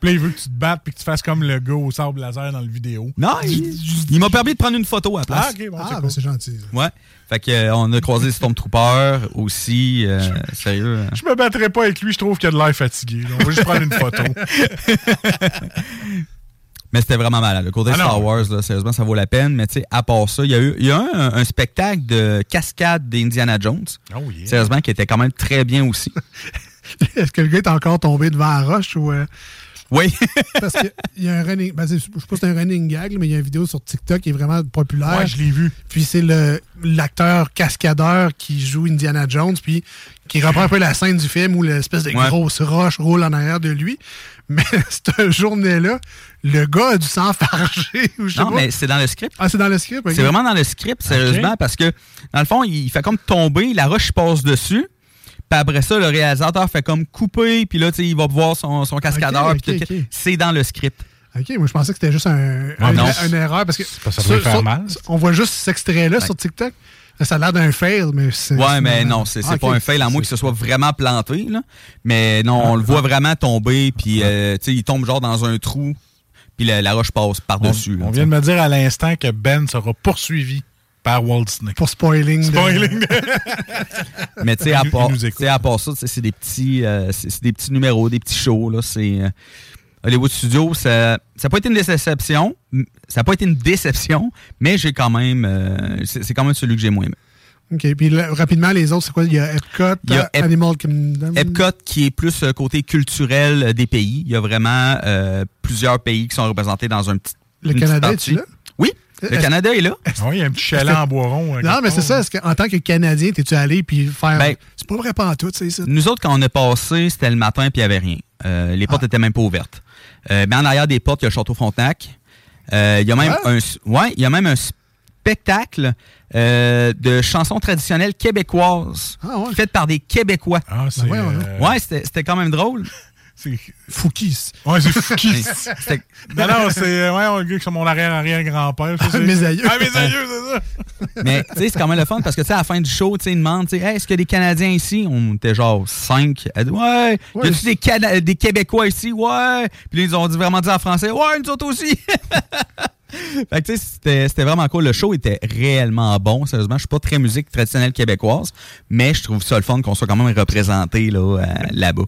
Puis là, il veut que tu te battes puis que tu fasses comme le gars au sable laser dans le vidéo. Non, il, il m'a permis de prendre une photo à la place. Ah, ok, bon, Ah, c'est ben cool. gentil. Ouais. Fait que euh, on a croisé Stormtrooper aussi. euh, sérieux. euh. Je me battrai pas avec lui, je trouve qu'il a de l'air fatigué. là. On va juste prendre une photo. Mais c'était vraiment malade. Le côté Ah. Star Wars, là, sérieusement, ça vaut la peine. Mais tu sais, à part ça, il y a eu, il y a eu un, un spectacle de cascade d'Indiana Jones. Oh yeah. Sérieusement, qui était quand même très bien aussi. Est-ce que le gars est encore tombé devant la roche ou. euh, Oui. Parce qu'il y a un running. ben, je sais pas si c'est un running gag, mais il y a une vidéo sur TikTok qui est vraiment populaire. Ouais, je l'ai vu. Puis c'est le l'acteur cascadeur qui joue Indiana Jones, puis qui reprend un peu la scène du film où l'espèce de Ouais. grosse roche roule en arrière de lui. Mais cette journée-là, le gars a dû s'enfarger. ou je sais Non, pas. mais c'est dans le script. Ah, c'est dans le script? ok. C'est vraiment dans le script, sérieusement, parce que, dans le fond, il fait comme tomber, la roche passe dessus. Puis après ça, le réalisateur fait comme couper, puis là, tu sais, il va voir son, son cascadeur. Ok, puis ok, tout. ok. C'est dans le script. OK, moi je pensais que c'était juste un, Ah, un- non. une erreur parce que que ça sur- faire sur- mal. on voit juste cet extrait-là sur TikTok. Ça a l'air d'un fail, mais c'est. Ouais, mais non, c'est Ah, pas un fail, à moins que ce soit vraiment planté. Là. Mais non, on le voit vraiment tomber, puis euh, tu sais, il tombe genre dans un trou, puis la, la roche passe par-dessus. On là, vient de me dire à l'instant que Ben sera poursuivi par Walt Disney. Pour spoiling. de- Spoiling. Mais tu sais, à tu à part ça, tu c'est des petits, euh, c'est des petits numéros, des petits shows. Là, c'est euh, Hollywood Studios, ça n'a pas été une déception, ça n'a pas été une déception, mais j'ai quand même, euh, c'est quand même celui que j'ai moins aimé. OK, puis là, rapidement, les autres, c'est quoi? Il y a Epcot, Il y a Ep- Animal Kingdom. Epcot qui est plus côté culturel des pays. Il y a vraiment euh, plusieurs pays qui sont représentés dans un petit. Le Canada, es-tu là? Oui, le Est-ce- Canada est là. Ah oui, il y a un petit chalet en bois rond. euh, Non, mais c'est ça. Est-ce qu'en tant que Canadien, t'es-tu allé puis faire. Ben, c'est pas vrai pas en tout, c'est ça. Nous autres, quand on est passé, c'était le matin puis il n'y avait rien. Euh, les portes Ah. étaient même pas ouvertes. Euh, mais en arrière des portes, il y a le Château Frontenac. Euh, Il y a même Ah. un, ouais, il y a même un spectacle euh, de chansons traditionnelles québécoises Ah ouais. faites par des Québécois. Ah, c'est. ouais, ouais. euh, Ouais, c'était c'était quand même drôle. c'est- Fouquis. Ouais, c'est Fouki. C'était- non, non, c'est. Ouais, on gars qui sont mon arrière-arrière-grand-père. c'est- Mes aïeux. Ah, mes aïeux, c'est ça. Mais tu sais, c'est quand même le fun parce que tu sais, à la fin du show, tu sais, ils demandent, tu sais, Hey, est-ce qu'il y a des Canadiens ici? On était genre cinq. Elle dit, ouais. Y a-tu des, Cana- des Québécois ici? Ouais. Puis là, ils ont dit vraiment dit en français, ouais, nous autres aussi. fait que tu sais, c'était c'était vraiment cool. Le show était réellement bon. Sérieusement, je suis pas très musique traditionnelle québécoise, mais je trouve ça le fun qu'on soit quand même représenté là, euh, là-bas.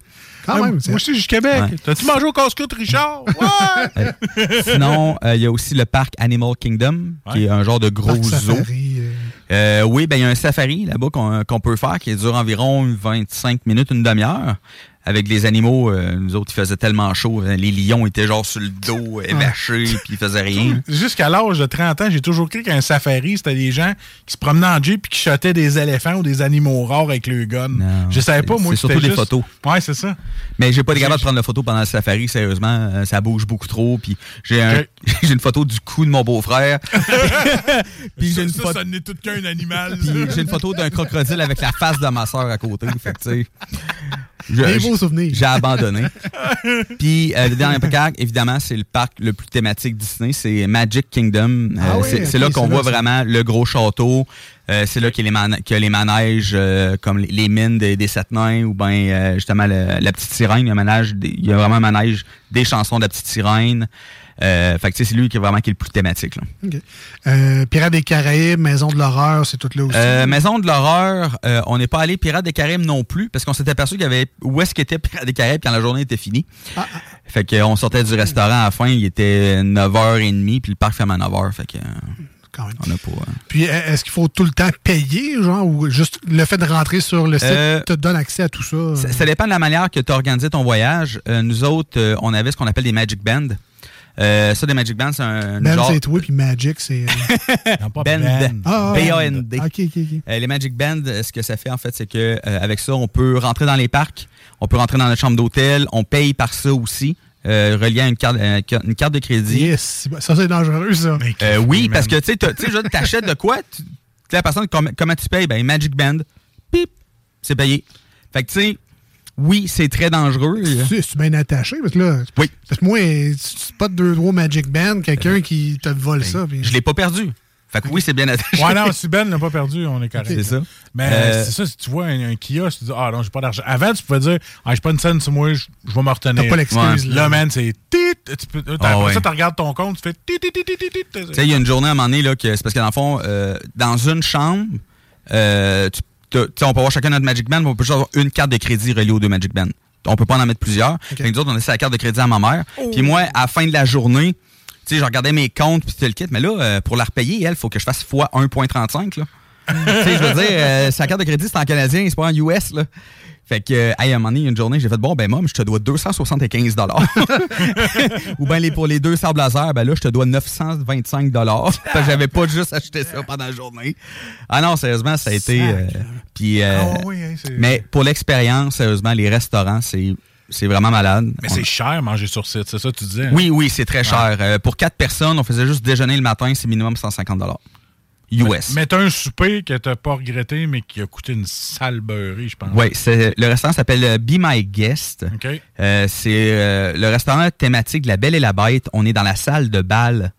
Quand même. c'est- Moi aussi, je suis Québec. Ouais. T'as-tu mangé au casse-croûte, Richard? Ouais! Sinon, euh, il y a aussi le parc Animal Kingdom, qui est un genre de gros Parc zoo. Safari, euh, Euh, oui, ben il y a un safari là-bas qu'on qu'on peut faire qui dure environ 25 minutes, une demi-heure. Avec les animaux, euh, nous autres, il faisait tellement chaud. hein, Les lions étaient genre sur le dos, évachés, puis ils faisaient rien. Jusqu'à l'âge de 30 ans, j'ai toujours cru qu'un safari, c'était des gens qui se promenaient en jeep et qui shottaient des éléphants ou des animaux rares avec le gun. Non, je savais pas, moi. c'est surtout juste- photos. Ouais, c'est ça. Mais j'ai pas été capable de prendre la photo pendant le safari, sérieusement. euh, ça bouge beaucoup trop. Puis j'ai un- une photo du cou de mon beau-frère. puis j'ai Ça, une, photo- ça n'est tout qu'un animal. puis j'ai une photo d'un crocodile avec la face de ma soeur à côté. Fait que, tu sais, Je- Des je- beaux souvenirs. J'ai abandonné. Puis euh, le dernier parc, évidemment, c'est le parc le plus thématique Disney, c'est Magic Kingdom. Euh, Ah oui, c'est là qu'on voit vraiment le gros château. Euh, c'est là qu'il y a les, man- qu'il y a les manèges euh, comme les, mines des, des sept nains ou bien euh, justement le- la petite sirène. Il y, a un manège des- il y a vraiment un manège des chansons de la petite sirène. Euh, fait que c'est lui qui est vraiment qui est le plus thématique. Là. Euh, Pirates des Caraïbes, Maison de l'horreur, c'est tout là aussi. Euh, Maison de l'horreur, on n'est pas allé Pirates des Caraïbes non plus parce qu'on s'était aperçu qu'il y avait où est-ce qu'était Pirates des Caraïbes quand la journée était finie. Ah, Fait que on sortait du restaurant à la fin, il était 9h30 puis le parc ferme à 9h. Fait que euh, on a pas. Puis euh, est-ce qu'il faut tout le temps payer, genre, ou juste le fait de rentrer sur le site Euh, te donne accès à tout ça? Ça, ça dépend de la manière que tu as organisé ton voyage. Euh, nous autres, euh, on avait ce qu'on appelle des Magic Band. Euh, ça, des Magic Band, c'est un Ben, genre... c'est toi, puis Magic, c'est... euh, Band. Ah, ah, B-A-N-D. OK, OK, OK. Euh, les Magic Band, euh, ce que ça fait, en fait, c'est que euh, avec ça, on peut rentrer dans les parcs, on peut rentrer dans notre chambre d'hôtel, on paye par ça aussi, euh, relié à une carte, euh, une carte de crédit. Yes, ça, c'est dangereux, ça. Euh, oui, parce que tu sais, tu t'achètes de quoi? Tu- la personne, com- comment tu payes? Ben, Magic Band, pip, c'est payé. Fait que, tu sais, oui, c'est très dangereux. C'est c'est bien attaché, parce que là... Oui. Parce que moi, c'est pas de deux trois Magic Band, quelqu'un qui te vole ça. puis- Ben, Je l'ai pas perdu. Fait que oui, c'est bien attaché. Ouais, non, si Ben n'a pas perdu, on est correct. C'est ça. Mais Euh, c'est ça, si tu vois un, un kiosque, tu dis, ah non, j'ai pas d'argent. Avant, tu pouvais dire, ah, j'ai pas une scène sur moi, je vais me retenir. T'as pas l'excuse, Ouais. là. Man, c'est tit. Tu peux, Ah, après ouais. ça, tu regardes ton compte, tu fais tit, tit, tit, tit, tit, tit. Tu sais, il y a une journée à un moment donné, là, que c'est parce que dans le fond, euh, dans une chambre, euh, tu, on peut avoir chacun notre Magic Band, mais on peut juste avoir une carte de crédit reliée aux deux Magic Band. On peut pas en mettre plusieurs. Fait que nous autres, on laissait la carte de crédit à ma mère. Puis moi, à la fin de la journée, tu sais, je regardais mes comptes puis tout le kit, mais là, euh, pour la repayer, elle, il faut que je fasse fois 1.35, là. Tu sais, je veux dire, euh, sa carte de crédit, c'est en canadien, c'est pas en US, là. Fait que, euh, hey, à un moment donné, une journée, j'ai fait, bon, ben, mom, je te dois 275 Ou bien les, pour les deux sables laser, ben là, je te dois 925 Fait que j'avais pas juste acheté ça pendant la journée. Ah non, sérieusement, ça a été. euh, puis, euh, Ah oui, hein, mais pour l'expérience, sérieusement, les restaurants, c'est. C'est vraiment malade. Mais On- c'est cher manger sur site, c'est ça que tu disais? hein? Oui, oui, c'est très cher. Euh, pour quatre personnes, on faisait juste déjeuner le matin, c'est minimum 150 US. Mais un souper que t'as pas regretté, mais qui a coûté une sale beurrée, je pense. Oui, c'est le restaurant s'appelle euh, Be My Guest. OK. Euh, c'est euh, le restaurant thématique de La Belle et la Bête. On est dans la salle de bal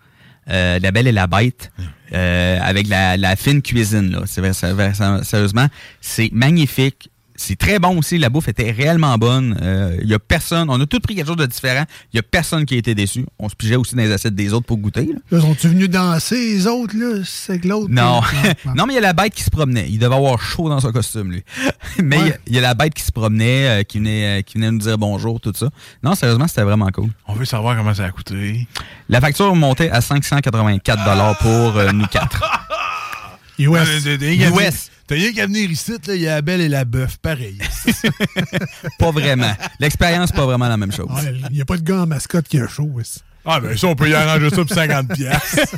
euh, de La Belle et la Bête euh, avec la, la fine cuisine. là. C'est vrai, vrai, sérieusement, c'est magnifique. C'est très bon aussi. La bouffe était réellement bonne. Il y a personne. On a tous pris quelque chose de différent. Il y a personne qui a été déçu. On se pigeait aussi dans les assiettes des autres pour goûter. là. Là, sont-ils venus danser, les autres, là? C'est que l'autre... Non. là, non, mais il y a la bête qui se promenait. Il devait avoir chaud dans son costume, lui. mais il y a- il y, a la bête qui se promenait, euh, qui, venait, euh, qui venait nous dire bonjour, tout ça. Non, sérieusement, c'était vraiment cool. On veut savoir comment ça a coûté. La facture montait à 584 pour euh, nous quatre. US. US. T'as rien qu'à venir ici, là, il y a la belle et la bœuf, pareil. Pas vraiment. L'expérience, pas vraiment la même chose. Il n'y a pas de gars en mascotte qui a chaud, aussi. Ah, ben ça, on peut y arranger ça pour 50 piastres.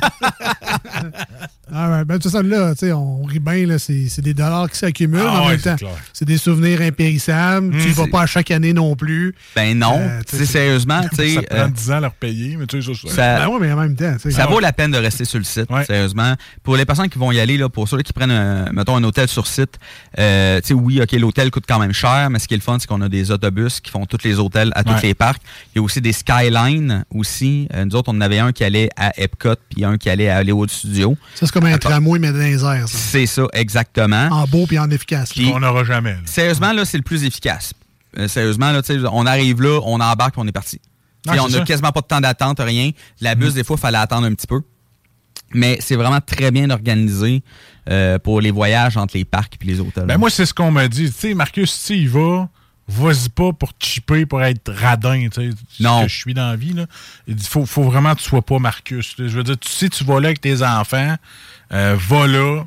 Ah ouais, ben, tout ça, là, tu sais, on rit bien, là, c'est c'est des dollars qui s'accumulent, Ah en ouais, même temps, c'est des souvenirs impérissables. tu y vas c'est- pas à chaque année non plus. Ben non. Euh, Tu sais, sérieusement, tu sais. Ça prend euh, 10 ans à leur payer, mais tu sais, ça, Ça- Ben oui, mais en même temps. Ça vaut la peine de rester sur le site, sérieusement. Pour les personnes qui vont y aller, là, pour ceux qui prennent, un, mettons, un hôtel sur site, euh, tu sais, oui, OK, l'hôtel coûte quand même cher, mais ce qui est le fun, c'est qu'on a des autobus qui font tous les hôtels à tous Ouais. les parcs. Il y a aussi des Skyline aussi. Euh, nous autres, on en avait un qui allait à Epcot, puis un qui allait à Hollywood Studio. Ça, c'est comme un tramway, mais dans les airs. C'est ça, exactement. En beau puis en efficace. Puis- On n'aura jamais. là. Sérieusement, là, c'est le plus efficace. Euh, sérieusement, là, tu sais, on arrive là, on embarque, on est parti. Puis c'est on n'a quasiment pas de temps d'attente, rien. La bus, des fois, il fallait attendre un petit peu. Mais c'est vraiment très bien organisé euh, pour les voyages entre les parcs et les hôtels. Ben moi, c'est ce qu'on m'a dit. Tu sais, Marcus, si il va, vas-y pas pour chipper, pour être radin, tu sais. ce Non. que je suis dans la vie, là. Il dit, faut, faut vraiment que tu sois pas Marcus. Je veux dire, tu sais, tu vas là avec tes enfants, euh, va là,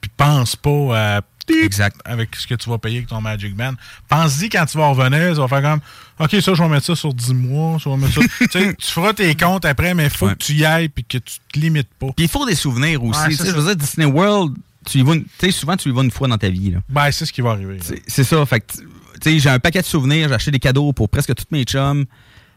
puis pense pas à... Exact. Avec ce que tu vas payer avec ton Magic Band. Pense-y quand tu vas revenir, tu vas faire comme, OK, ça, je vais mettre ça sur 10 mois, je vais mettre ça... tu sais, tu feras tes comptes après, mais il faut Ouais. que tu y ailles puis que tu te limites pas. Puis il faut des souvenirs aussi. Ouais, Tu c'est sais, je veux dire, Disney World, tu y vas une- souvent, tu y vas une fois dans ta vie. là. Ben, c'est ce qui va arriver. C'est- ça. Fait que, j'ai un paquet de souvenirs. J'ai acheté des cadeaux pour presque tous mes chums.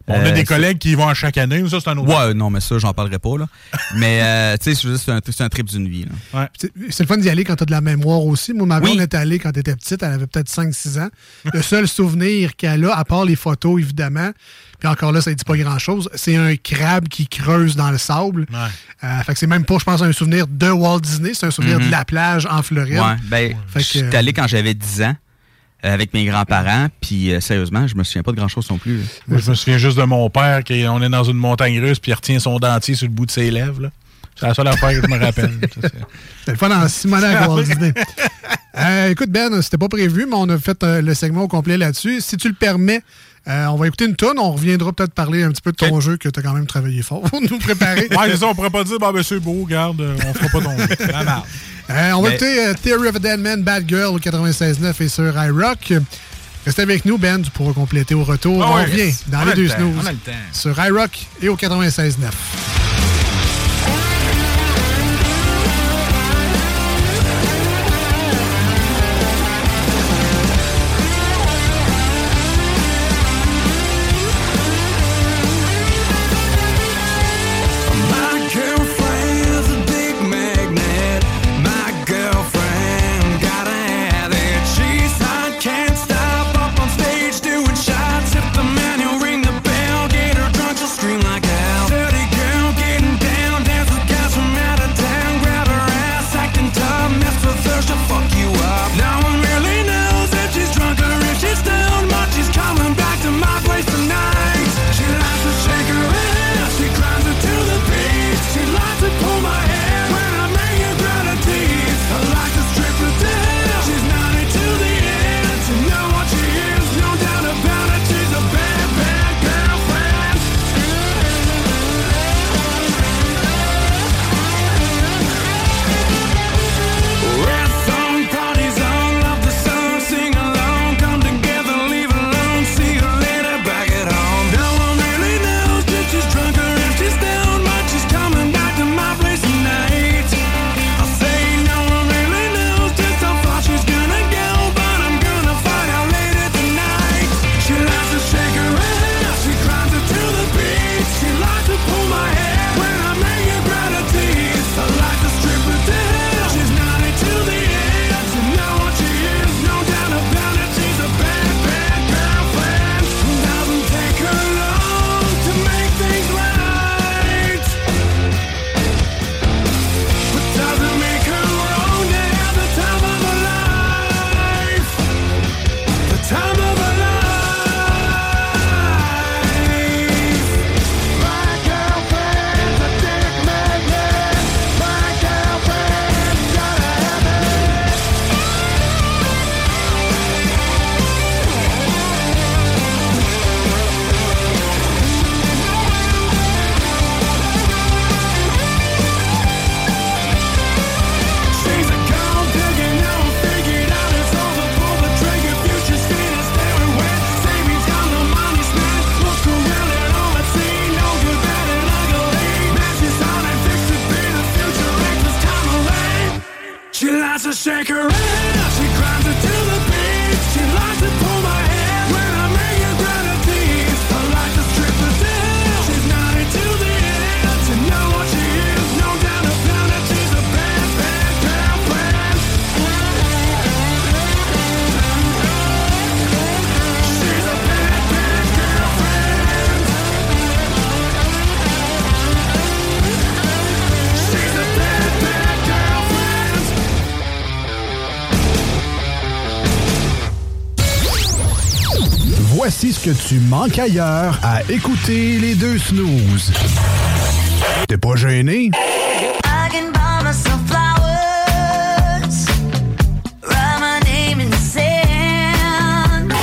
On a Euh, des c'est- collègues qui y vont à chaque année, ou ça, c'est un autre. Ouais, non, mais ça, j'en parlerai pas, là. mais, euh, tu sais, c'est un, c'est un trip d'une vie, là. C'est c'est le fun d'y aller quand tu as de la mémoire aussi. Moi, ma blonde est allée quand elle était petite, elle avait peut-être 5-6 ans. Le seul souvenir qu'elle a, à part les photos, évidemment, puis encore là, ça ne dit pas grand-chose, c'est un crabe qui creuse dans le sable. Euh, fait que c'est même pas, je pense, un souvenir de Walt Disney, c'est un souvenir Mhm. de la plage en Floride. Ouais, ben, allé quand j'avais 10 ans euh, avec mes grands-parents, puis euh, sérieusement, je me souviens pas de grand-chose non plus. Moi, je me souviens juste de mon père, qui on est dans une montagne russe, puis il retient son dentier sur le bout de ses lèvres. là. C'est la seule affaire que je me rappelle. C'est- le fun en Simonac à Walt Disney. Euh, écoute, Ben, c'était pas prévu, mais on a fait euh, le segment au complet là-dessus. Si tu le permets, euh, on va écouter une tonne. On reviendra peut-être parler un petit peu de ton jeu que tu as quand même travaillé fort pour nous préparer. Ouais, ça, on pourrait pas dire, bah, ben, c'est beau, regarde, euh, on fera pas tomber. La merde. Euh, on va Mais- écouter euh, Theory of a Dead Man, Bad Girl au 96.9 et sur iRock. Restez avec nous, Ben, pour compléter au retour. Ah on revient yes. dans On les le deux snooze. Sur iRock et au 96.9. que tu manques ailleurs à écouter les deux snooze. T'es pas gêné? I can buy myself flowers, write my name in the sand.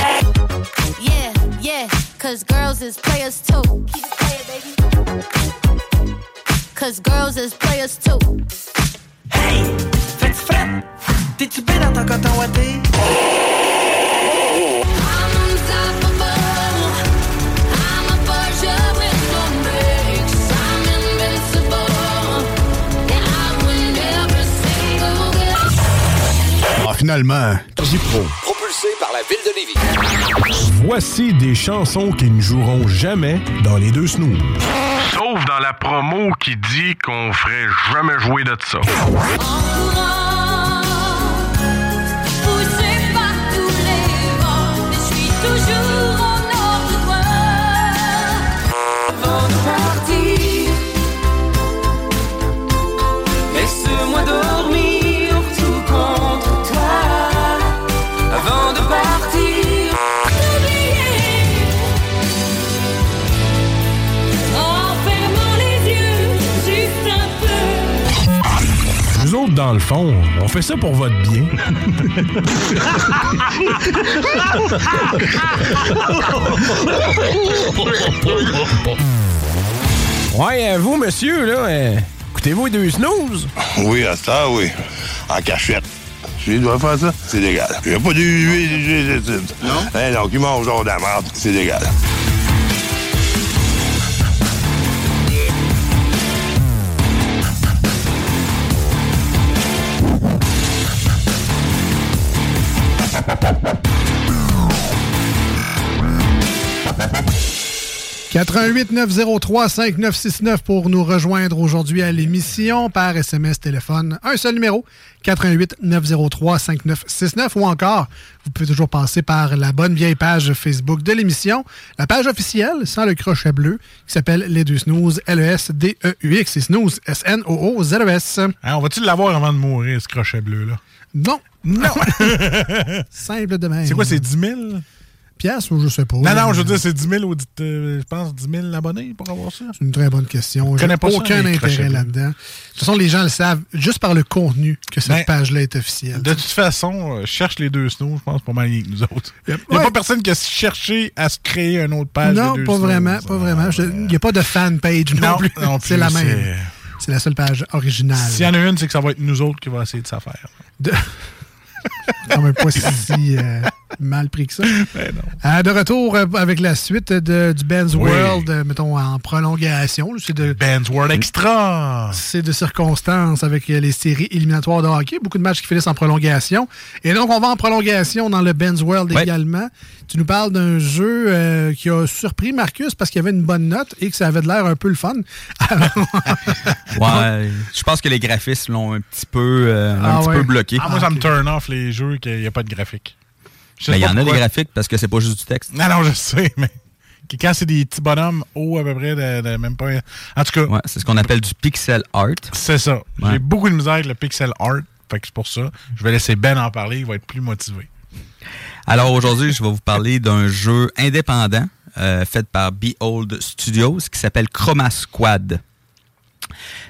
Yeah, yeah, cause girls is players too. Keep it playing, baby. Cause girls is players too. Hey, fais-tu fret? T'es-tu bien dans ton coton ouaté? Finalement, pro. Propulsé propulsé par la ville de Lévis. Voici des chansons qui ne joueront jamais dans les deux snooze. Sauf dans la promo qui dit qu'on ferait jamais jouer de ça. Dans le fond, on fait ça pour votre bien. Ouais, euh, vous, monsieur, là, euh, écoutez-vous les deux snooze? Oui, à ça, oui. En cachette. Je dois faire ça, c'est légal. Il n'y a pas d'huile. Non? Hein, donc, il mange genre de la merde, c'est légal. « 88 903 5969 pour nous rejoindre aujourd'hui à l'émission par SMS téléphone. Un seul numéro, 88 903 5969 ou encore, vous pouvez toujours passer par la bonne vieille page Facebook de l'émission, la page officielle sans le crochet bleu qui s'appelle Les Deux Snooze, L-E-S-D-E-U-X et Snooze, S-N-O-O-Z-E-S. Hein, on va-tu l'avoir avant de mourir, ce crochet bleu-là? Non. Non. Simple de même. C'est quoi, c'est 10 000? Pièces ou je sais pas. Non, non, je veux dire, c'est 10 000, audit- euh, je pense, 10 000 abonnés pour avoir ça. C'est une très bonne question. Je J'ai connais pas ça, aucun intérêt là-dedans. De toute façon, les gens le savent juste par le contenu que cette Ben, page-là est officielle. De toute façon, euh, cherche les deux snows, je pense, pas mal mieux que nous autres. Il n'y a Ouais. pas personne qui a cherché à se créer une autre page. non, deux pas vraiment, pas vraiment. Il n'y a pas de fan page non, Non, plus. non plus, c'est la même. C'est la seule page originale. S'il y en a une, c'est que ça va être nous autres qui va essayer de ça faire. De... quand même pas si euh, mal pris que ça. Ben Euh, de retour euh, avec la suite de, du Ben's Oui. World, euh, mettons en prolongation. C'est de Ben's World Extra. C'est de circonstances avec les séries éliminatoires de hockey. Beaucoup de matchs qui finissent en prolongation. Et donc, on va en prolongation dans le Ben's World Ouais. également. Tu nous parles d'un jeu euh, qui a surpris Marcus parce qu'il y avait une bonne note et que ça avait de l'air un peu le fun. Ouais, je pense que les graphismes l'ont un petit peu, euh, un Ah petit ouais. peu bloqué. Ah, moi, ça me turn off les jeux qu'il n'y a pas de graphique. Il y en a des graphiques parce que c'est pas juste du texte. Non, non, je sais, mais quand c'est des petits bonhommes hauts à peu près, de, de même pas. En tout cas. Ouais, c'est ce qu'on appelle du pixel art. C'est ça. Ouais. J'ai beaucoup de misère avec le pixel art. Fait que c'est pour ça. Je vais laisser Ben en parler. Il va être plus motivé. Alors aujourd'hui, je vais vous parler d'un jeu indépendant euh, fait par Behold Studios qui s'appelle Chroma Squad.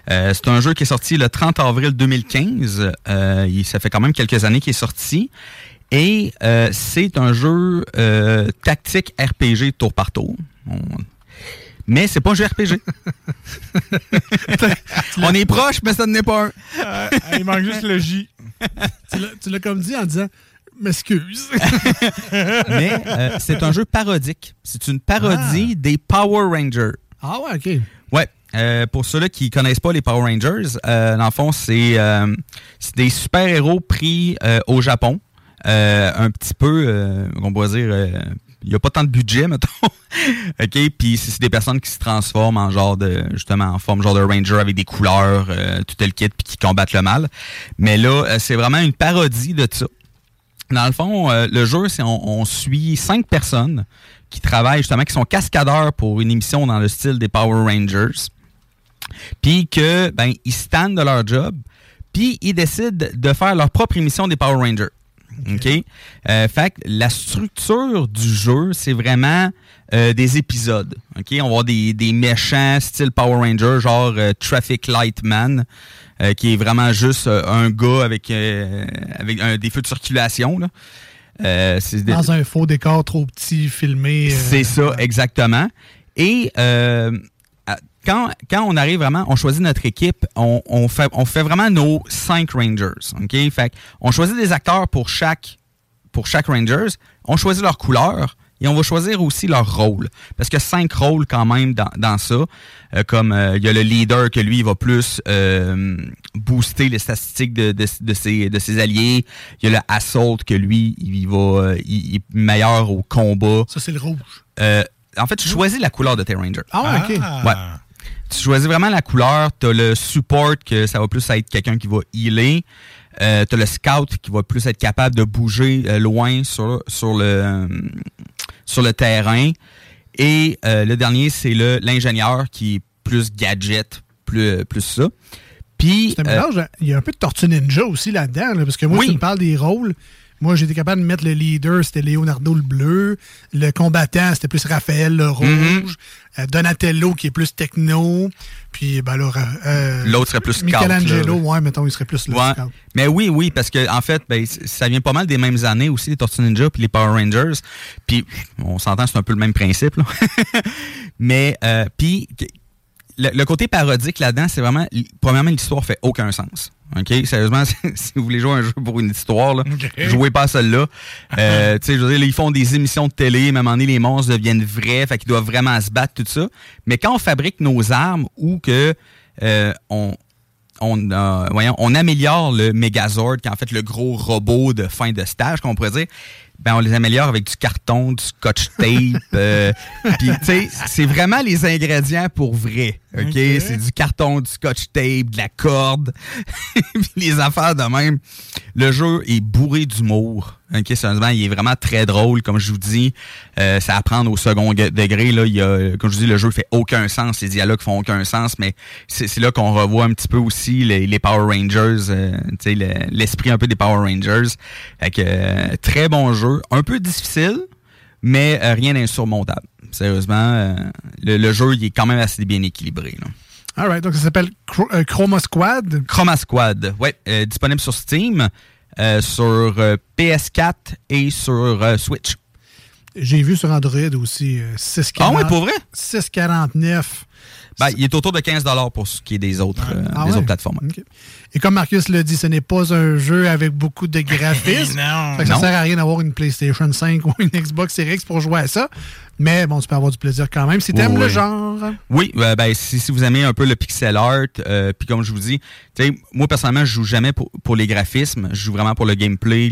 Euh, c'est un jeu qui est sorti le 30 avril 2015. Euh, il- ça fait quand même quelques années qu'il est sorti. Et euh, c'est un jeu euh, tactique RPG tour par tour. On- Mais c'est pas un jeu RPG. On est proche, mais ça n'est pas un. Euh, il manque juste le J. tu l'as- comme dit en disant M'excuse. Mais euh, c'est un jeu parodique. C'est une parodie des Power Rangers. Ah ouais, OK. Ouais. Euh, pour ceux-là qui connaissent pas les Power Rangers, euh, dans le fond, c'est euh, c'est des super-héros pris euh, au Japon. Euh, un petit peu, euh, on pourrait dire, euh, il n'y a pas tant de budget, mettons. OK? Puis c'est des personnes qui se transforment en genre de, justement, en forme genre de Ranger avec des couleurs, euh, tout le kit, puis qui combattent le mal. Mais là, euh, c'est vraiment une parodie de ça. Dans le fond, euh, le jeu, c'est on, on suit cinq personnes qui travaillent justement, qui sont cascadeurs pour une émission dans le style des Power Rangers. Puis que ben ils tannent de leur job, puis ils décident de faire leur propre émission des Power Rangers. OK? Euh, fait que la structure du jeu, c'est vraiment euh, des épisodes. OK? On va avoir des, des méchants style Power Ranger, genre euh, Traffic Light Man, euh, qui est vraiment juste euh, un gars avec, euh, avec un, des feux de circulation. Là. Euh, des- Dans un faux décor trop petit, filmé. c'est ça, exactement. Et euh, quand, quand on arrive vraiment, on choisit notre équipe, on, on fait, on fait vraiment nos cinq Rangers. OK? Fait que on choisit des acteurs pour chaque, pour chaque Rangers. On choisit leur couleur. Et on va choisir aussi leur rôle. Parce qu'il y a cinq rôles quand même dans, dans ça. Euh, comme euh, il y a le leader que lui, il va plus euh, booster les statistiques de, de, de ses, de ses alliés. Il y a le assault que lui, il va euh, il, il est meilleur au combat. Ça, c'est le rouge. Euh, en fait, tu choisis la couleur de tes rangers. Ah ok. Ouais. Tu choisis vraiment la couleur. Tu as le support, que ça va plus être quelqu'un qui va healer. Euh, tu as le scout qui va plus être capable de bouger euh, loin sur, sur, le, euh, sur le terrain. Et euh, le dernier, c'est le l'ingénieur qui est plus gadget, plus, plus ça. Puis, C'est un mélange. Il y a un peu de Tortue Ninja aussi là-dedans, là, parce que moi, Oui. tu me parles des rôles, moi, j'étais capable de mettre le leader, c'était Leonardo le bleu. Le combattant, c'était plus Raphaël le rouge. Mhm. Euh, Donatello qui est plus techno. Puis, ben là, euh, L'autre serait plus Michelangelo, ouais, mettons, il serait plus le Ouais. Mais oui, oui, parce que en fait, ben, ça vient pas mal des mêmes années aussi, les Tortues Ninja puis les Power Rangers. Puis on s'entend, c'est un peu le même principe. Là. Mais euh, puis le, le côté parodique là-dedans, c'est vraiment premièrement l'histoire fait aucun sens. OK, sérieusement, si vous voulez jouer un jeu pour une histoire, là, jouez pas à celle-là. Euh, tu sais, je veux dire, là, ils font des émissions de télé, même en les monstres deviennent vrais, fait qu'ils doivent vraiment se battre, tout ça. Mais quand on fabrique nos armes ou que euh, on, on, euh, voyons, on améliore le Megazord, qui est en fait le gros robot de fin de stage, qu'on pourrait dire. Ben, on les améliore avec du carton, du scotch tape. euh, Puis, tu sais, c'est vraiment les ingrédients pour vrai. OK? Ok. C'est du carton, du scotch tape, de la corde. Les affaires de même. Le jeu est bourré d'humour. OK? Sérieusement, il est vraiment très drôle. Comme je vous dis, euh, c'est à prendre au second degré. Là, il y a, comme je vous dis, le jeu fait aucun sens. Les dialogues font aucun sens. Mais c'est là qu'on revoit un petit peu aussi les, les Power Rangers. euh, tu sais, le- l'esprit un peu des Power Rangers. Fait que, euh, très bon jeu. Un peu difficile, mais euh, rien d'insurmontable. Sérieusement, euh, le, le jeu, il est quand même assez bien équilibré. Là. All right, donc ça s'appelle euh, Chroma Squad. Chroma Squad, euh, disponible sur Steam, sur euh, PS4 et sur Switch. J'ai vu sur Android aussi euh, 6,40. Ah ouais, pour vrai? 6,49. Ben, il est autour de 15 pour ce qui est des autres, euh, Ah des ouais? autres plateformes. Et comme Marcus l'a dit, ce n'est pas un jeu avec beaucoup de graphismes. Non. Fait que ça Non. sert à rien d'avoir une PlayStation 5 ou une Xbox Series X pour jouer à ça. Mais bon, tu peux avoir du plaisir quand même si t'aimes Oui, le oui. genre. Oui, euh, ben, si, si vous aimez un peu le pixel art, euh, puis comme je vous dis, tu sais, moi personnellement, je joue jamais pour, pour les graphismes, je joue vraiment pour le gameplay,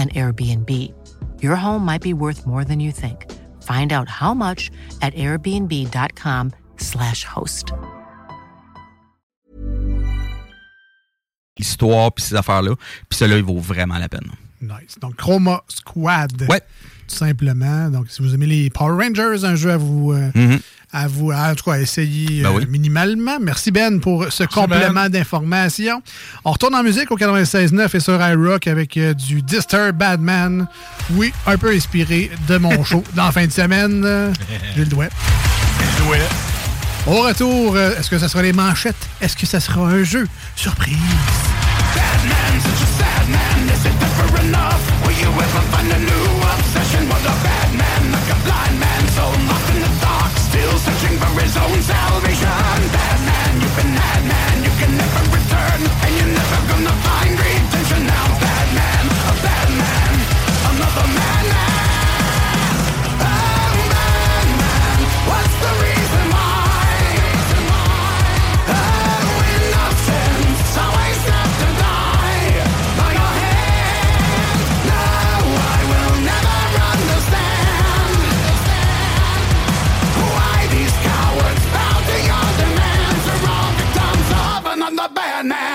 an Airbnb. Your home might be worth more than you think. Find out how much at airbnb.com/slash host. l'histoire, puis ces affaires-là. Puis celui-là, il vaut vraiment la peine. Nice. Donc, Chroma Squad. Ouais. Tout simplement. Donc, si vous aimez les Power Rangers, un jeu à vous, euh, Mhm. À vous, en tout cas, à essayer Ben euh, oui. minimalement. Merci Ben pour ce complément d'information. On retourne en musique au 96.9 et sur iRock avec euh, du Disturb Badman. Oui, un peu inspiré de mon show dans la fin de semaine. J'ai le doigt. Au retour, euh, est-ce que ça sera les manchettes? Est-ce que ça sera un jeu? Surprise! Batman, such a sad man, is it never enough? Will you ever find a new obsession? A searching for his own salvation. Bad man, you've been mad man, you can never return, and you're never gonna find redemption now. Bad man, a bad man, man.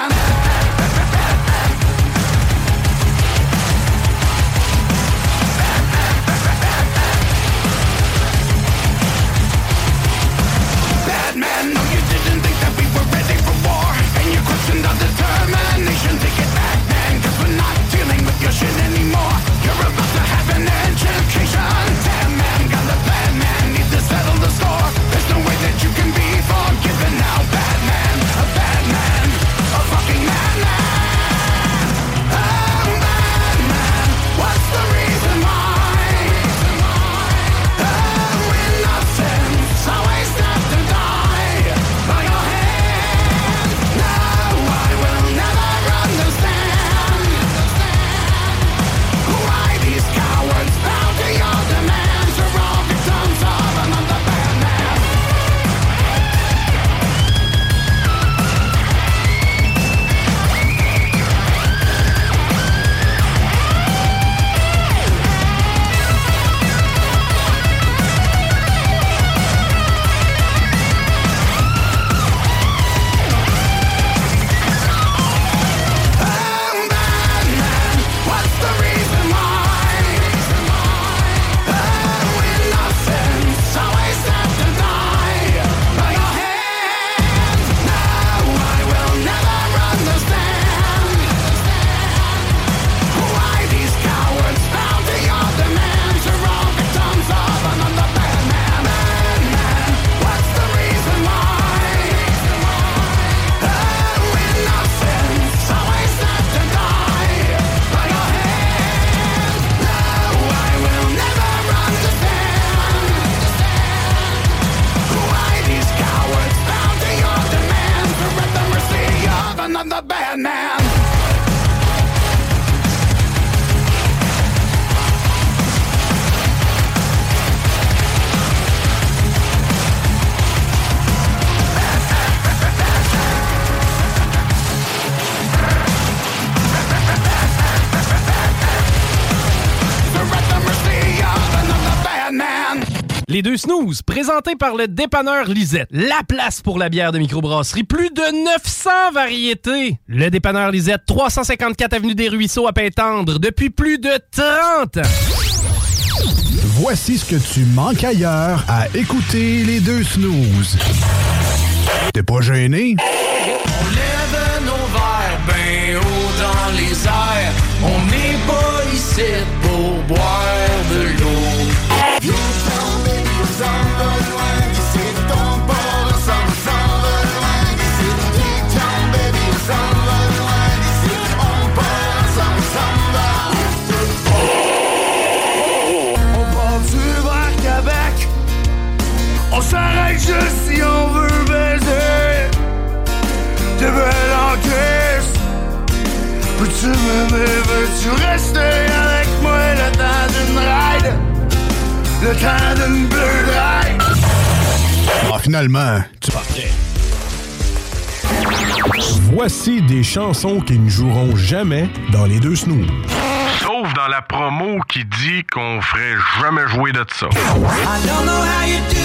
Deux snooze, présentés par le dépanneur Lisette. La place pour la bière de microbrasserie. Plus de 900 variétés. Le dépanneur Lisette, 354 Avenue des Ruisseaux à Pintendre, depuis plus de 30 ans. Voici ce que tu manques ailleurs à écouter les deux snooze. T'es pas gêné? On lève nos verres ben haut dans les airs. On n'est pas ici pour boire juste si on veut baiser. T'es belle en crise Peux-tu m'aimer, veux-tu rester avec moi le temps d'une ride? Le temps d'une bleue ride Ah, finalement, tu Voici des chansons qui ne joueront jamais dans les deux snooze. Sauf dans la promo qui dit qu'on ferait jamais jouer de ça. I don't know how you do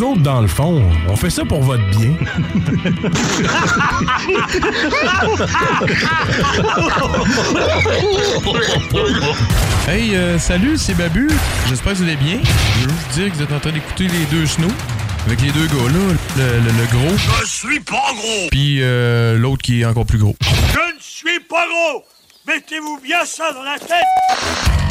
Nous autres, dans le fond, on fait ça pour votre bien. Hey, euh, salut, c'est Babu. J'espère que vous allez bien. Je veux juste dire que vous êtes en train d'écouter les deux snows. Avec les deux gars-là, le, le- le gros, Je suis pas gros! puis euh, l'autre qui est encore plus gros. Je ne suis pas gros! Mettez-vous bien ça dans la tête!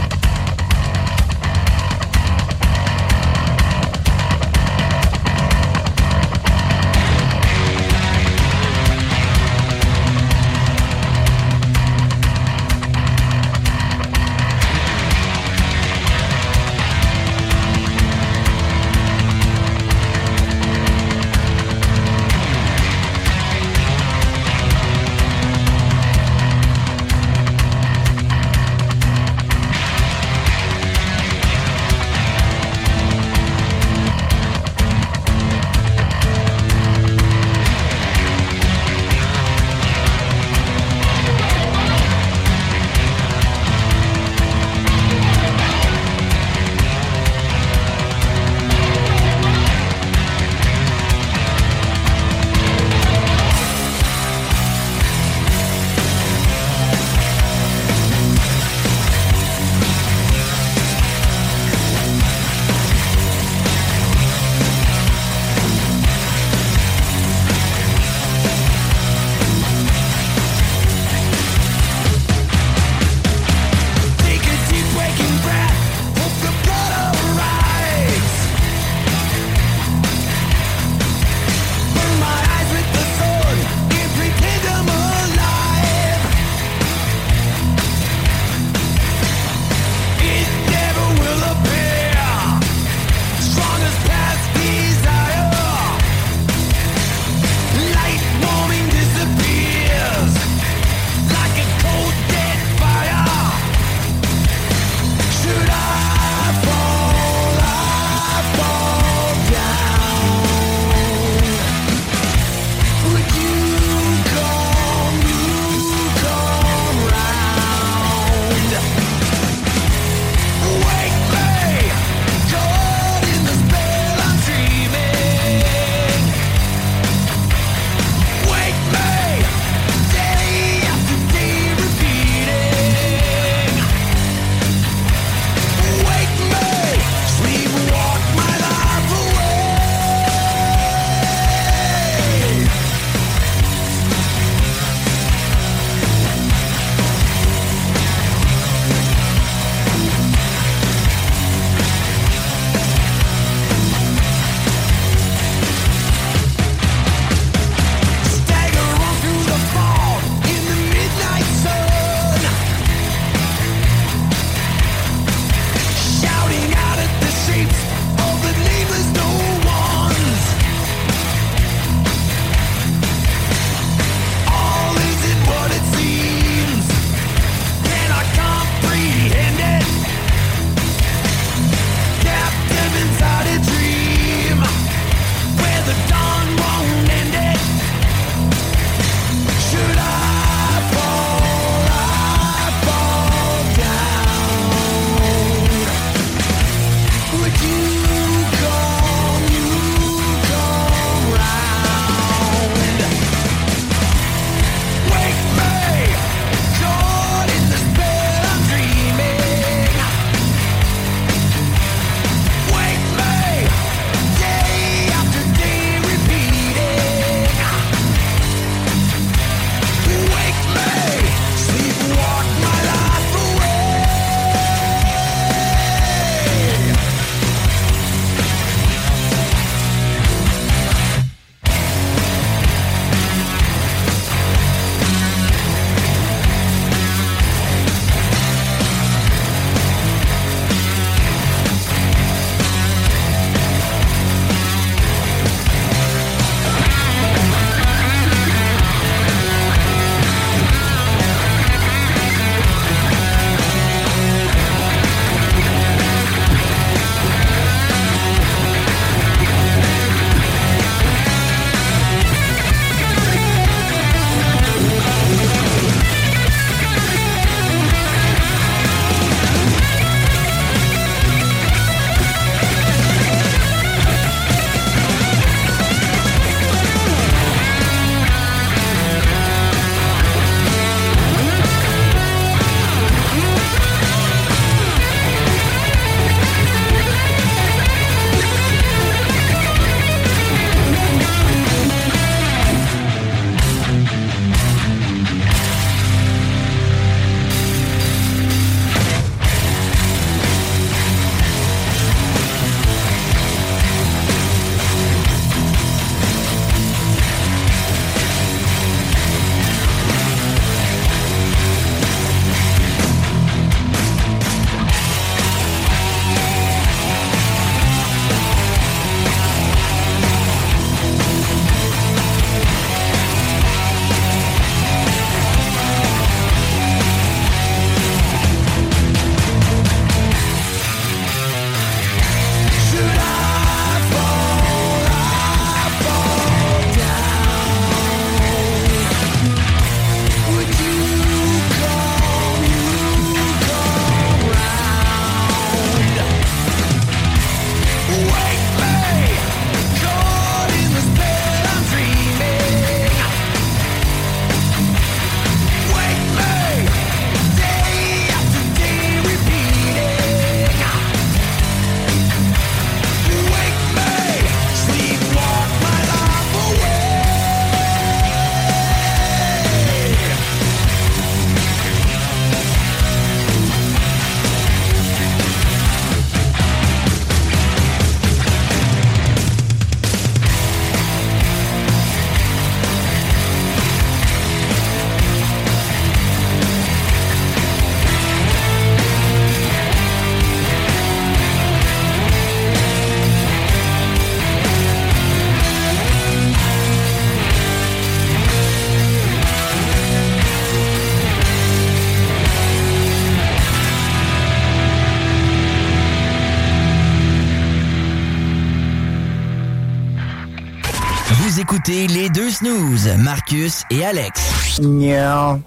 Écoutez les deux snooze, Marcus et Alex. Non.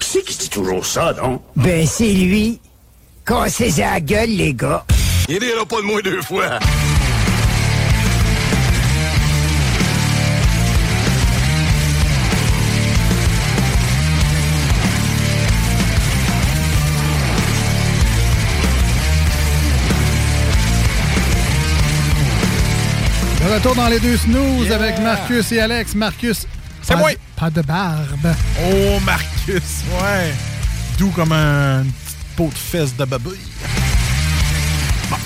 C'est qui dit toujours ça, non? Ben, c'est lui. Cassez la gueule, les gars. Il rira pas de moi deux fois. Retour dans les deux snooze avec Marcus et Alex. Marcus, C'est pas- moi. Pas de barbe. Oh, Marcus, ouais. Doux comme un petite peau de fesses de babouille.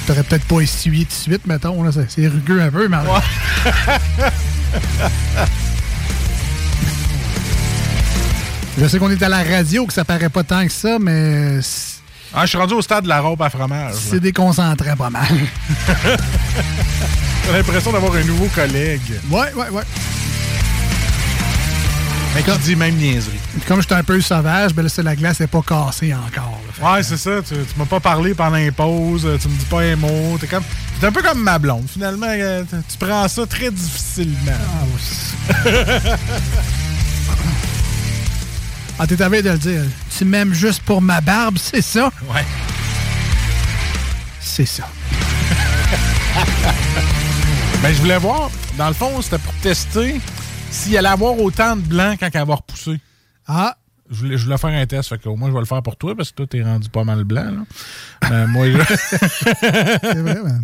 T'aurais peut-être pas essuyé tout de suite, mettons. Là, c'est c'est rugueux un peu, mais. Je sais qu'on est à la radio, que ça paraît pas tant que ça, mais Ah, je suis rendu au stade de la robe à fromage. c'est déconcentrant pas mal. J'ai l'impression d'avoir un nouveau collègue. Ouais, ouais, ouais. Mais qui dit même niaiserie. Comme j'étais un peu sauvage, ben là, c'est la glace n'est pas cassée encore. là. Ouais, c'est ça. Tu, tu m'as pas parlé pendant les pauses. Tu me dis pas un mot. T'es comme. T'es un peu comme ma blonde. Finalement, euh, tu prends ça très difficilement. Ah, t'es à veille de le dire. Tu m'aimes juste pour ma barbe, c'est ça? Ouais. C'est ça. Ben, je voulais voir. Dans le fond, c'était pour tester s'il allait avoir autant de blanc quand elle va repousser. Ah. Je voulais, je voulais faire un test, fait que au moins je vais le faire pour toi parce que toi, t'es rendu pas mal blanc. Là. Euh, moi, je... C'est vrai, man.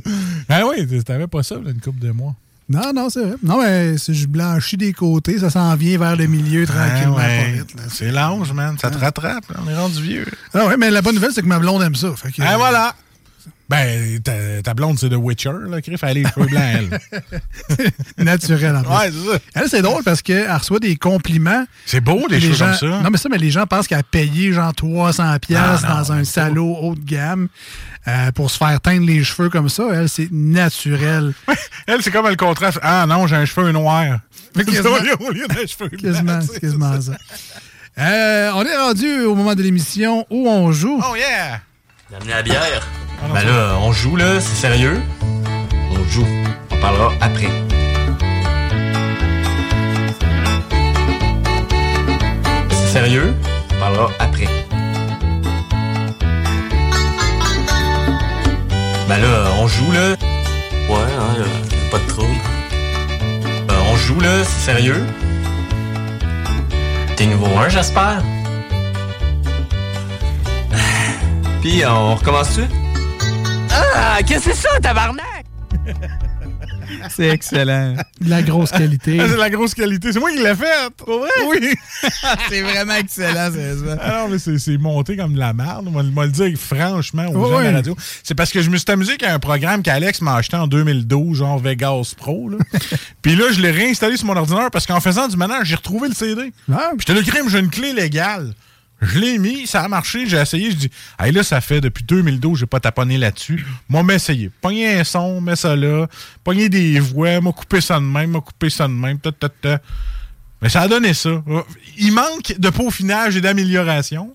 Ah oui, t'avais pas ça, là, une couple de mois. Non, non, c'est vrai. Non, mais si je blanchis des côtés, ça s'en vient vers le milieu tranquillement. Ouais. vite, là. C'est l'ange, man. Ça te rattrape. là. On est rendu vieux. Ah ouais, mais la bonne nouvelle, c'est que ma blonde aime ça. Fait que, Ah, voilà. Ben, ta, ta blonde, c'est The Witcher, là, Criff. Elle a les cheveux blancs, elle. Naturel, en plus. Ouais, c'est ça. Elle, c'est drôle parce qu'elle reçoit des compliments. C'est beau, des Les cheveux gens- comme ça. Non, mais ça, mais les gens pensent qu'elle a payé genre 300$ piastres Ah, non, dans un salon haut de gamme euh, pour se faire teindre les cheveux comme ça. Elle, c'est naturel. Elle, c'est comme le contraste. Ah non, j'ai un cheveu noir. Mais au lieu d'un cheveu blanc. Quasiment ça. Euh, on est rendu au moment de l'émission où on joue. Oh yeah! Amener la bière. Ben là, on joue là, c'est sérieux. On joue. On parlera après. C'est sérieux. On parlera après. Ben là, on joue là. Ouais, hein, pas de trouble. Euh, on joue là, c'est sérieux. T'es nouveau 1, j'espère? Puis, on recommence-tu? Ah, qu'est-ce que c'est ça, tabarnak? C'est excellent. De la grosse qualité. Ah, c'est de la grosse qualité. C'est moi qui l'ai fait. Pour vrai? Oui. c'est vraiment excellent, sérieusement. Ah non, mais c'est c'est monté comme de la merde. Moi, le dire franchement aux Ouais, gens de la radio. C'est parce que je me suis amusé avec un programme qu'Alex m'a acheté en 2012, genre Vegas Pro. là. Puis là, je l'ai réinstallé sur mon ordinateur parce qu'en faisant du ménage, j'ai retrouvé le CD. Ah. Puis j'étais le crime, j'ai une clé légale. Je l'ai mis, ça a marché, j'ai essayé, je dis, hey, là, ça fait depuis 2012, j'ai pas taponné là-dessus. Moi, m'essayer. Pogner un son, mets ça là. Pogner des voix, m'a coupé ça de même, m'a coupé ça de même, ta, ta, ta. Mais ça a donné ça. Il manque de peaufinage et d'amélioration.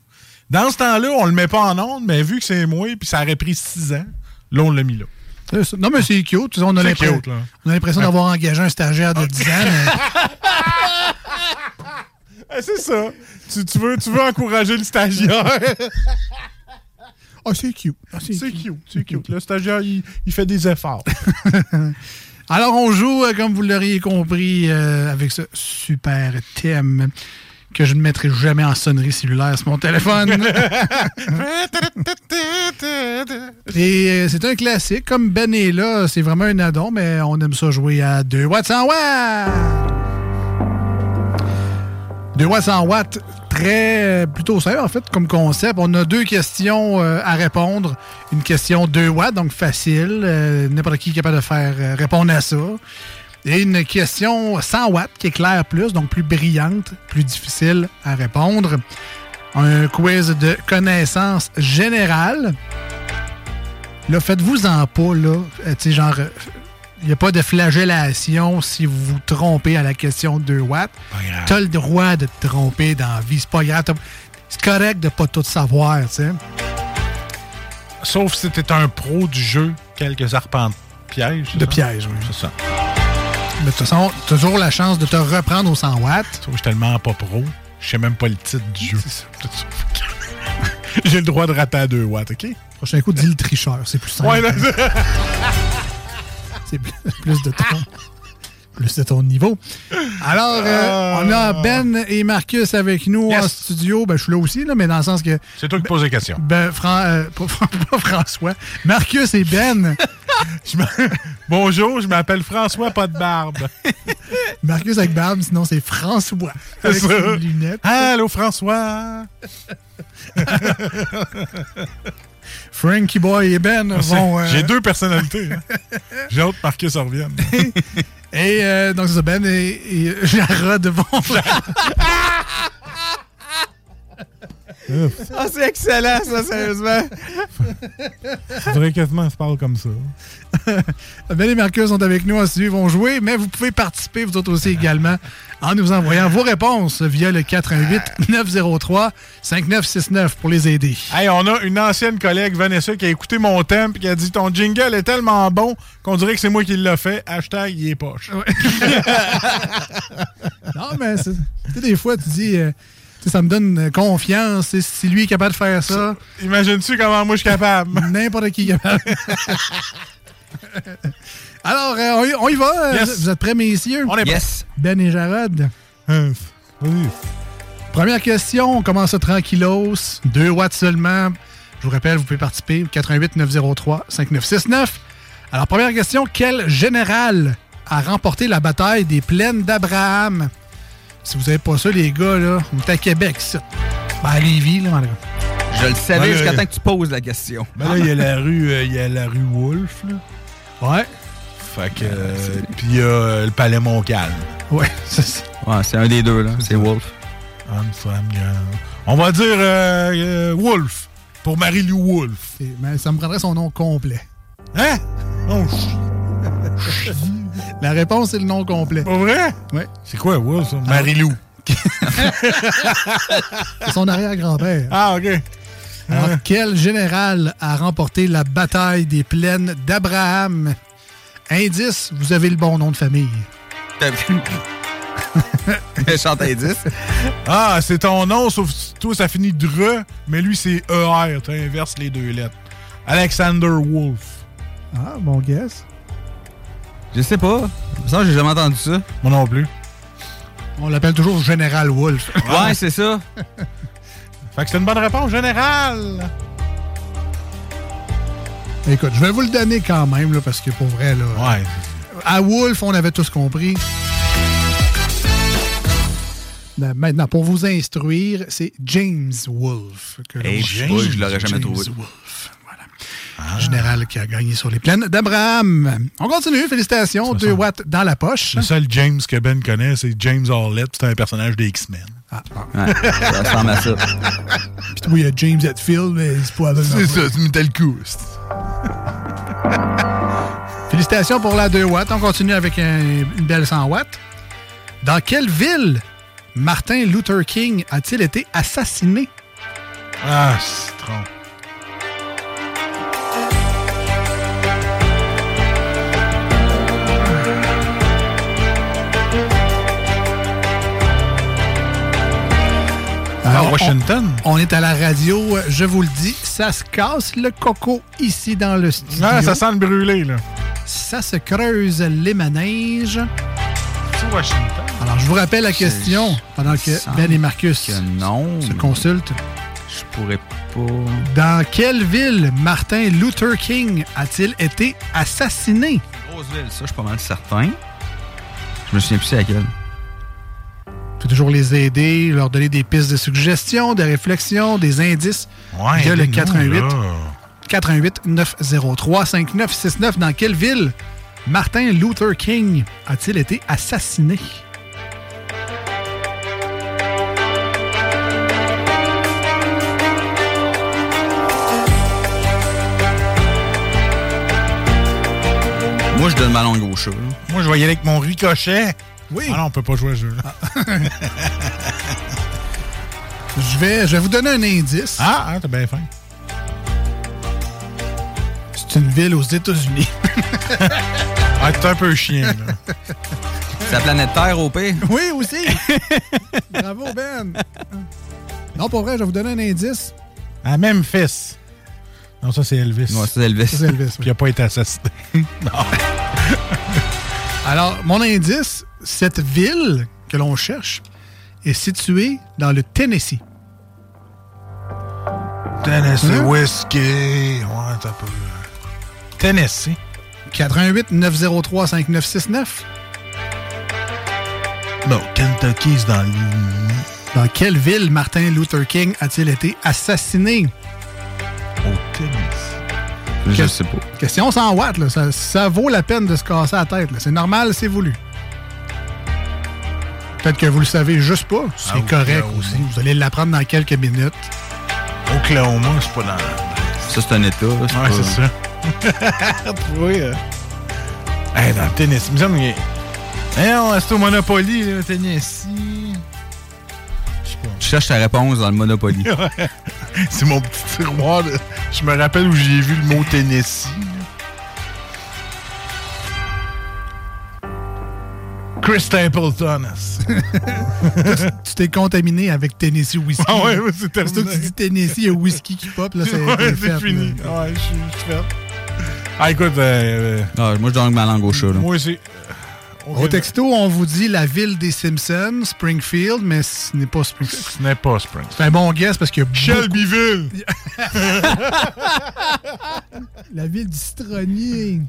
Dans ce temps-là, on le met pas en onde, mais vu que c'est moi, puis ça aurait pris six ans, là, on l'a mis là. Non, mais c'est cute. On a l'impression cute, là. on a l'impression d'avoir engagé un stagiaire de 10 ans. mais- Ah, c'est ça. Tu, tu veux, tu veux encourager le stagiaire. Ah, c'est cute. Ah, c'est cute. C'est cute. Le stagiaire, il, il fait des efforts. Alors, on joue, euh, comme vous l'auriez compris, euh, avec ce super thème que je ne mettrai jamais en sonnerie cellulaire sur mon téléphone. Et euh, c'est un classique. Comme Ben est là, c'est vraiment un addon, mais on aime ça jouer à 2 watts 100 watts. 2 watts 100 watts, très euh, plutôt simple en fait comme concept. On a deux questions euh, à répondre. Une question 2 watts, donc facile. euh, N'importe qui est capable de faire répondre à ça. Et une question 100 watts qui éclaire plus, donc plus brillante, plus difficile à répondre. Un quiz de connaissances générales. Là, faites-vous-en pas, là. Tu sais, genre, il n'y a pas de flagellation si vous vous trompez à la question 2 watts. Tu as le droit de te tromper dans la vie. C'est pas grave. C'est correct de pas tout savoir, tu sais. Sauf si t'es un pro du jeu, quelques arpents de pièges. De pièges, oui. C'est ça. Mais de toute façon, toujours la chance de te reprendre au 100 watts. Je suis tellement pas pro. Je sais même pas le titre du jeu. J'ai le droit de rater à 2 watts, OK? Prochain coup, dis le tricheur. C'est plus simple. Ouais, là, C'est plus, de ton. Plus de ton niveau. Alors, euh, on a Ben et Marcus avec nous en studio. Ben, je suis là aussi, là, mais dans le sens que. C'est toi qui poses les questions. Ben, Fran- euh, pas, pas François. Marcus et Ben. Je Bonjour, je m'appelle François, pas de barbe. Marcus avec barbe, sinon c'est François. Avec ses lunettes. Allô, François. Frankie Boy et Ben vont. euh, J'ai deux personnalités. hein. J'ai hâte que Marcus en revienne. Et euh, donc, c'est ça, Ben et, et Jarod vont. Ah, c'est excellent, ça, sérieusement. Faudrait quasiment se parle comme ça. Ben et Marcus sont avec nous en studio, ils vont jouer, mais vous pouvez participer, vous autres aussi également, en nous envoyant vos réponses via le 418-903-5969 pour les aider. Hey, on a une ancienne collègue, Vanessa, qui a écouté mon thème et qui a dit Ton jingle est tellement bon qu'on dirait que c'est moi qui l'ai fait. Hashtag, il est poche. Non, mais c'est- tu sais, des fois, tu dis, euh, ça me donne euh, confiance, si lui est capable de faire ça. Imagines-tu comment moi je suis capable? N'importe qui est capable. Alors, euh, on, y, on y va. Yes. Vous êtes prêts, messieurs? On est prêts. Yes. Ben et Jarod. Première question, on commence ça tranquillos. 2 watts seulement. Je vous rappelle, vous pouvez participer. 88 903 5969. Alors, première question, quel général a remporté la bataille des plaines d'Abraham? Si vous n'avez pas ça, les gars, là, on est à Québec, ça. Ben, à Lévis, là, en tout cas. Je le savais Ben, jusqu'à là, temps que tu poses la question. Ben là, il y a la rue, euh, il y a la rue Wolfe, là. Ouais. Fait que. euh, Puis il y a euh, le palais Montcalm. Ouais, c'est ça. Ouais, c'est un des deux, là. C'est Wolf. Euh, On va dire euh, euh, Wolfe. Pour Marie-Lou Wolfe. Et- Mais ça me prendrait son nom complet. Hein? Oh, La réponse, c'est le nom complet. Pas vrai? Ouais. C'est quoi, Wolfe, ça? Marie-Lou. C'est son arrière-grand-père. Ah, OK. Alors, quel général a remporté la bataille des plaines d'Abraham? Indice, vous avez le bon nom de famille. Méchant indice. Ah, c'est ton nom, sauf que toi, ça finit Dre, mais lui, c'est ER. Tu inverses les deux lettres. Alexander Wolf. Ah, bon guess. Je sais pas. Ça, j'ai jamais entendu ça. Moi non plus. On l'appelle toujours Général Wolf. Ouais, c'est ça. Fait que c'est une bonne réponse générale. Écoute, je vais vous le donner quand même, là, parce que pour vrai, là. Ouais. À Wolf, on avait tous compris. Ben, Maintenant, pour vous instruire, c'est James Wolfe. que l'on- Hey, pas, je l'aurais jamais James trouvé. Voilà. Général qui a gagné sur les plaines d'Abraham. On continue, félicitations. 2 watts dans la poche. Le seul James que Ben connaît, c'est James Arlett. C'est un personnage des X-Men. Ouais, ça ressemble à ça. Puis oui, il y a James Hetfield, mais c'est pas C'est ça, c'est Metal Coast. Félicitations pour la 2 watts. On continue avec un- une belle 100 watts. Dans quelle ville Martin Luther King a-t-il été assassiné? Ah, citron. Alors, À Washington? On, on est à la radio, euh, je vous le dis, ça se casse le coco ici dans le studio. Ah, ça sent le brûlé, là. Ça se creuse les manèges. C'est Washington. Alors, je vous rappelle la question pendant que Ben et Marcus que non. se consultent. Je pourrais pas. Dans quelle ville Martin Luther King a-t-il été assassiné? Roseville, ça, je suis pas mal certain. Je me souviens plus c'est laquelle. Faut toujours les aider, leur donner des pistes de suggestions, des réflexions, des indices. Ouais, via le aidez-nous, 88 là. 88 903 5969. Dans quelle ville Martin Luther King a-t-il été assassiné? Moi, je donne ma langue au chat. là. Moi, je vais y aller avec mon ricochet. Oui. Ah non, on peut pas jouer à ce jeu. Je vais, je vais vous donner un indice. Ah, ah t'as bien faim. C'est une ville aux États-Unis. Ah, t'es un peu chien, là. C'est la planète Terre, au pire. Oui, aussi. Bravo, Ben. Non, pour vrai, je vais vous donner un indice. À Memphis. Non, ça, c'est Elvis. Ouais, c'est Elvis. Ça, c'est Elvis, oui. Qui n'a pas été assassiné. non. Alors, mon indice, cette ville que l'on cherche est située dans le Tennessee. Tennessee Hein? Whiskey. Ouais, t'as pas. Tennessee. 88 903 5969. Bon, Kentucky, c'est dans le. Dans quelle ville Martin Luther King a-t-il été assassiné? Au Tennessee. Je Que- sais pas. Question 100 watts, là. Ça, ça vaut la peine de se casser la tête. C'est normal, c'est voulu. Peut-être que vous le savez juste pas. C'est Ah, correct Oklahoma. aussi. Vous allez l'apprendre dans quelques minutes. Oklahoma, c'est pas dans. Ça, c'est un État. Ouais, pas- c'est ça. oui. euh. Hey, dans le Tennessee. Il me semble Eh non, c'est au Monopoly, là, Tennessee. Je cherches ta réponse dans le Monopoly. C'est mon petit tiroir. là. Je me rappelle où j'ai vu le mot Tennessee. Chris Stapleton. tu t'es contaminé avec Tennessee Whiskey. Ah ouais, ouais, c'est terminé. Que tu dis Tennessee, il y a whisky qui pop. Là, c'est Ouais, c'est fini. là. Ouais, je suis fait. Ah, écoute, euh, euh, Ah, moi, je donne ma langue au chat. Là. moi aussi. Au texto, on vous dit la ville des Simpsons, Springfield, mais ce n'est pas Springfield. Ce n'est pas Spring. C'est un bon guess parce qu'il y a Shelbyville. La ville du citronnier.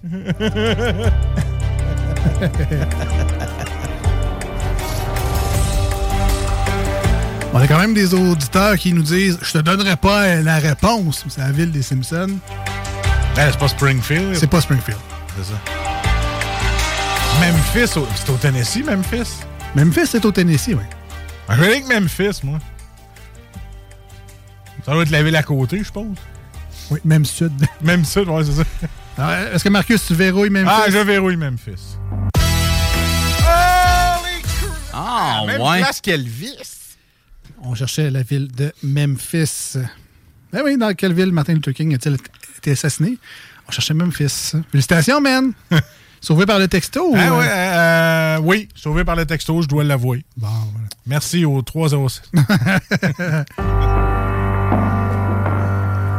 On a quand même des auditeurs qui nous disent Je te donnerai pas la réponse. C'est la ville des Simpsons. Ben, c'est pas Springfield. C'est pas Springfield. C'est ça. Memphis, c'est au Tennessee, Memphis? Memphis, c'est au Tennessee, oui. Ben, Je vais aller avec Memphis, moi. Ça doit être la ville à côté, je pense. Oui, même sud. Même sud, ouais, c'est ça. Alors, Est-ce que Marcus, tu verrouilles Memphis? Ah, je verrouille Memphis. Ah, Même ouais. place qu'Elvis. On cherchait la ville de Memphis. Ben oui, dans quelle ville Martin Luther King a-t-il été assassiné? On cherchait Memphis. Félicitations, man! Sauvé par le texto? ou, Ah euh, ouais, euh, oui, sauvé par le texto, je dois l'avouer. Bon, voilà. Merci au 306.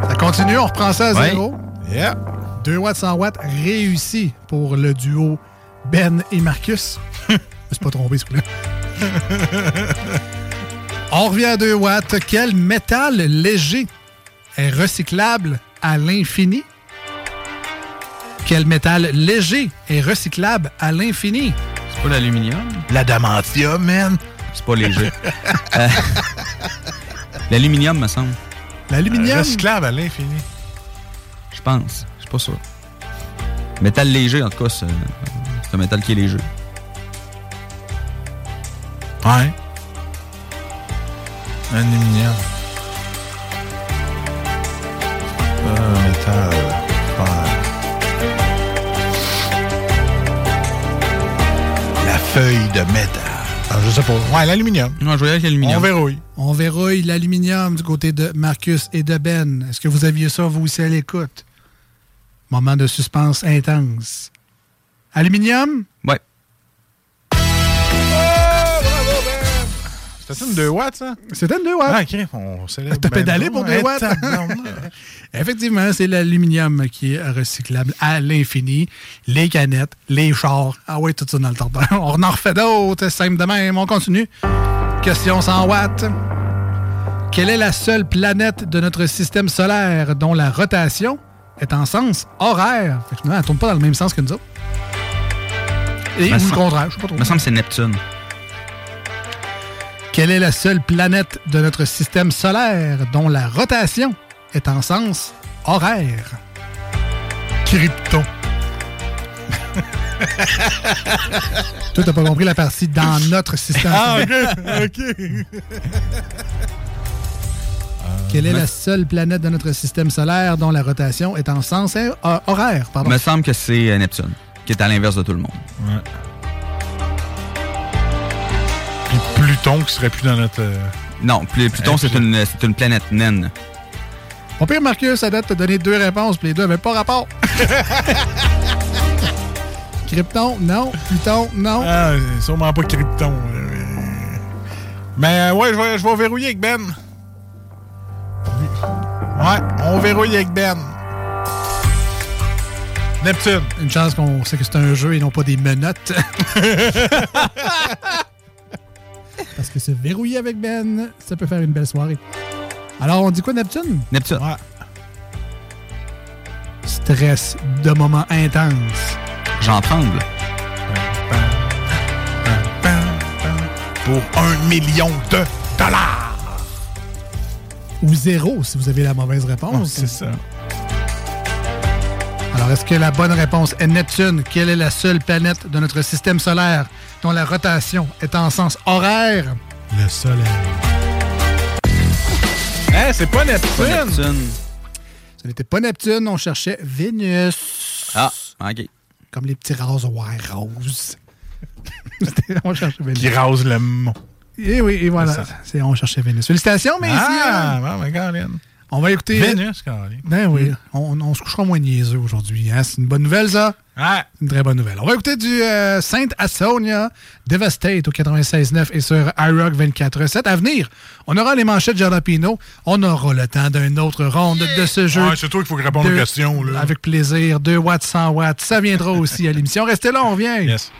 Ça continue, on reprend ça à Ouais. zéro. yeah. 2 watts 100 watts réussi pour le duo Ben et Marcus. Je me suis pas trompé, s'il vous plaît. On revient à 2 watts. Quel métal léger est recyclable à l'infini? Quel métal léger est recyclable à l'infini? C'est pas l'aluminium? L'adamantium, man. C'est pas léger. Euh, L'aluminium, me semble. L'aluminium? Recyclable à l'infini. Je pense. Je suis pas sûr. Métal léger, en tout cas, c'est c'est un métal qui est léger. Ouais. Aluminium. Euh, métal. fer. La feuille de métal. Ah, je sais pas. Ouais, l'aluminium. Non, je vais avec On l'aluminium. verrouille. On verrouille l'aluminium du côté de Marcus et de Ben. Est-ce que vous aviez ça, vous aussi, à l'écoute? Moment de suspense intense. Aluminium? Ouais. C'était une 2 watts, ça? C'était une 2 watts. Ah, ok. On célèbre. T'as pédalé non. pour 2 Hey, watts? Effectivement, c'est l'aluminium qui est recyclable à l'infini. Les canettes, les chars. Ah oui, tout ça dans le temps. On en refait d'autres, simple de même. On continue. Question 100 watts. Quelle est la seule planète de notre système solaire dont la rotation est en sens horaire? Fait que finalement, elle ne tourne pas dans le même sens que nous autres. Et ou le contraire, je sais pas trop. me semble que c'est Neptune. Quelle est la seule planète de notre système solaire dont la rotation est en sens horaire? Krypton. Toi, t'as pas compris la partie dans notre système Ah, solaire. ok. ok. Quelle est la seule planète de notre système solaire dont la rotation est en sens euh, horaire? Pardon? me semble que c'est euh, Neptune, qui est à l'inverse de tout le monde. Ouais. Pluton qui serait plus dans notre. euh, Non, Pl- Pluton, c'est une, c'est une planète naine. Mon pire Marcus, à date, t'a donné deux réponses, puis les deux n'avaient pas rapport. Krypton, non. Pluton, non. Ah, c'est sûrement pas Krypton. Mais euh, ouais, je vais, je vais verrouiller avec Ben. Ouais, on verrouille avec Ben. Neptune. Une chance qu'on sait que c'est un jeu et non pas des menottes. Parce que se verrouiller avec Ben, ça peut faire une belle soirée. Alors, on dit quoi, Neptune? Neptune. Stress de moments intenses. J'en tremble. Pour un million de dollars. Ou zéro, si vous avez la mauvaise réponse. c'est ça. Alors, est-ce que la bonne réponse est Neptune? Quelle est la seule planète de notre système solaire dont la rotation est en sens horaire? Le soleil. Hein, c'est pas Neptune. Ce n'était pas Neptune, on cherchait Vénus. Ah, OK. Comme les petits rasoirs roses. On cherchait Vénus. Qui rase le mont. Et oui, et voilà. C'est on cherchait Vénus. Félicitations, messieurs! Ah, bon, ben, Colin. On va écouter. Vénus, Colin. Ben oui, on, on se couchera moins niaiseux aujourd'hui. hein. C'est une bonne nouvelle, ça? Une très bonne nouvelle. On va écouter du euh, Saint Asonia Devastate au 96.9 et sur iRock 24.7. À venir, on aura les manchettes Jalapino. On aura le temps d'une autre ronde de ce jeu. Ouais, c'est toi qu'il faut répondre aux De- questions. Là. Avec plaisir. 2 watts, 100 watts. Ça viendra aussi à l'émission. Restez là, on revient. Yes.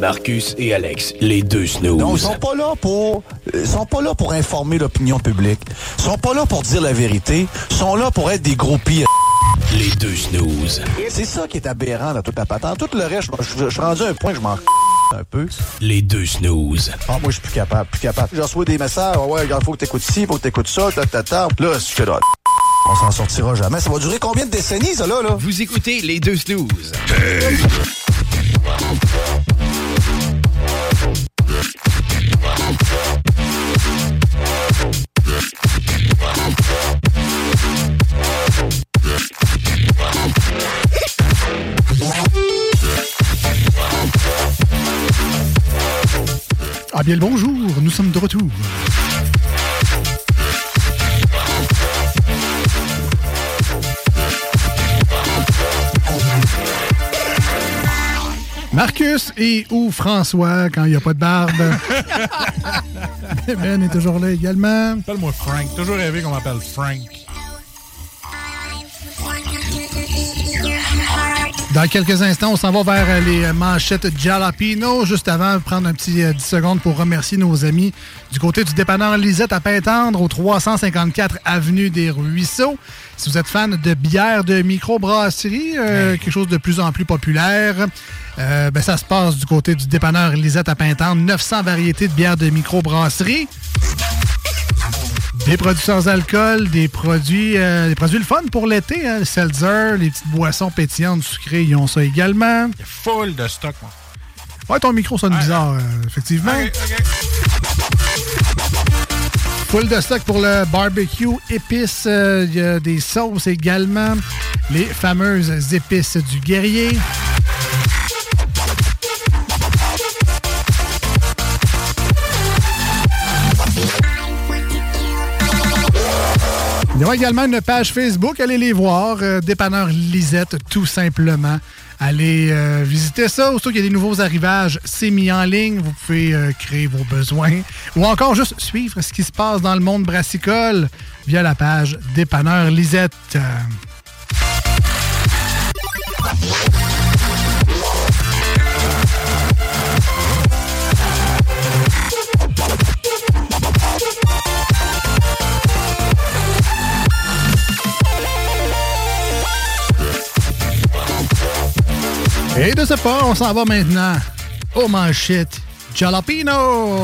Marcus et Alex, les deux snooze. Non, ils sont pas là pour, ils sont pas là pour informer l'opinion publique. Ils sont pas là pour dire la vérité. Ils sont là pour être des gros pires. Les deux snooze. C'est ça qui est aberrant dans toute la patente. Tout le reste, je, suis rendu à un point, je m'en un peu. Les deux snooze. Ah, moi, je suis plus capable, plus capable. Je reçois des messages, Ah ouais, il faut que t'écoutes ci, faut que t'écoutes ça, ta, ta, ta. Là, je suis là. On s'en sortira jamais. Ça va durer combien de décennies, ça, là, là? Vous écoutez les deux snooze. Bien le bonjour, nous sommes de retour. Marcus et ou François quand il n'y a pas de barbe. ben est toujours là également. Appelle-moi Frank. Toujours rêvé qu'on m'appelle Frank. Dans quelques instants, on s'en va vers euh, les euh, manchettes Jalapino. Juste avant, prendre un petit euh, 10 secondes pour remercier nos amis du côté du dépanneur Lisette à Pintendre, au 354 Avenue des Ruisseaux. Si vous êtes fan de bière de microbrasserie, euh, quelque chose de plus en plus populaire, euh, ben, ça se passe du côté du dépanneur Lisette à Pintendre. 900 variétés de bière de microbrasserie. Des produits sans alcool, des produits, euh, des produits le fun pour l'été, hein, le seltzer, les petites boissons pétillantes sucrées, ils ont ça également. Il y a full de stock, moi. Ouais, ton micro sonne bizarre, euh, effectivement. Full de stock pour le barbecue, épices, euh, il y a des sauces également, les fameuses épices du guerrier. Il y aura également une page Facebook. Allez les voir. euh, Dépanneur Lisette, tout simplement. Allez euh, visiter ça. Aussitôt qu'il y a des nouveaux arrivages, c'est mis en ligne. Vous pouvez euh, créer vos besoins. Ou encore juste suivre ce qui se passe dans le monde brassicole via la page Dépanneur Lisette. Et de ce pas, on s'en va maintenant aux manchettes Jalapino.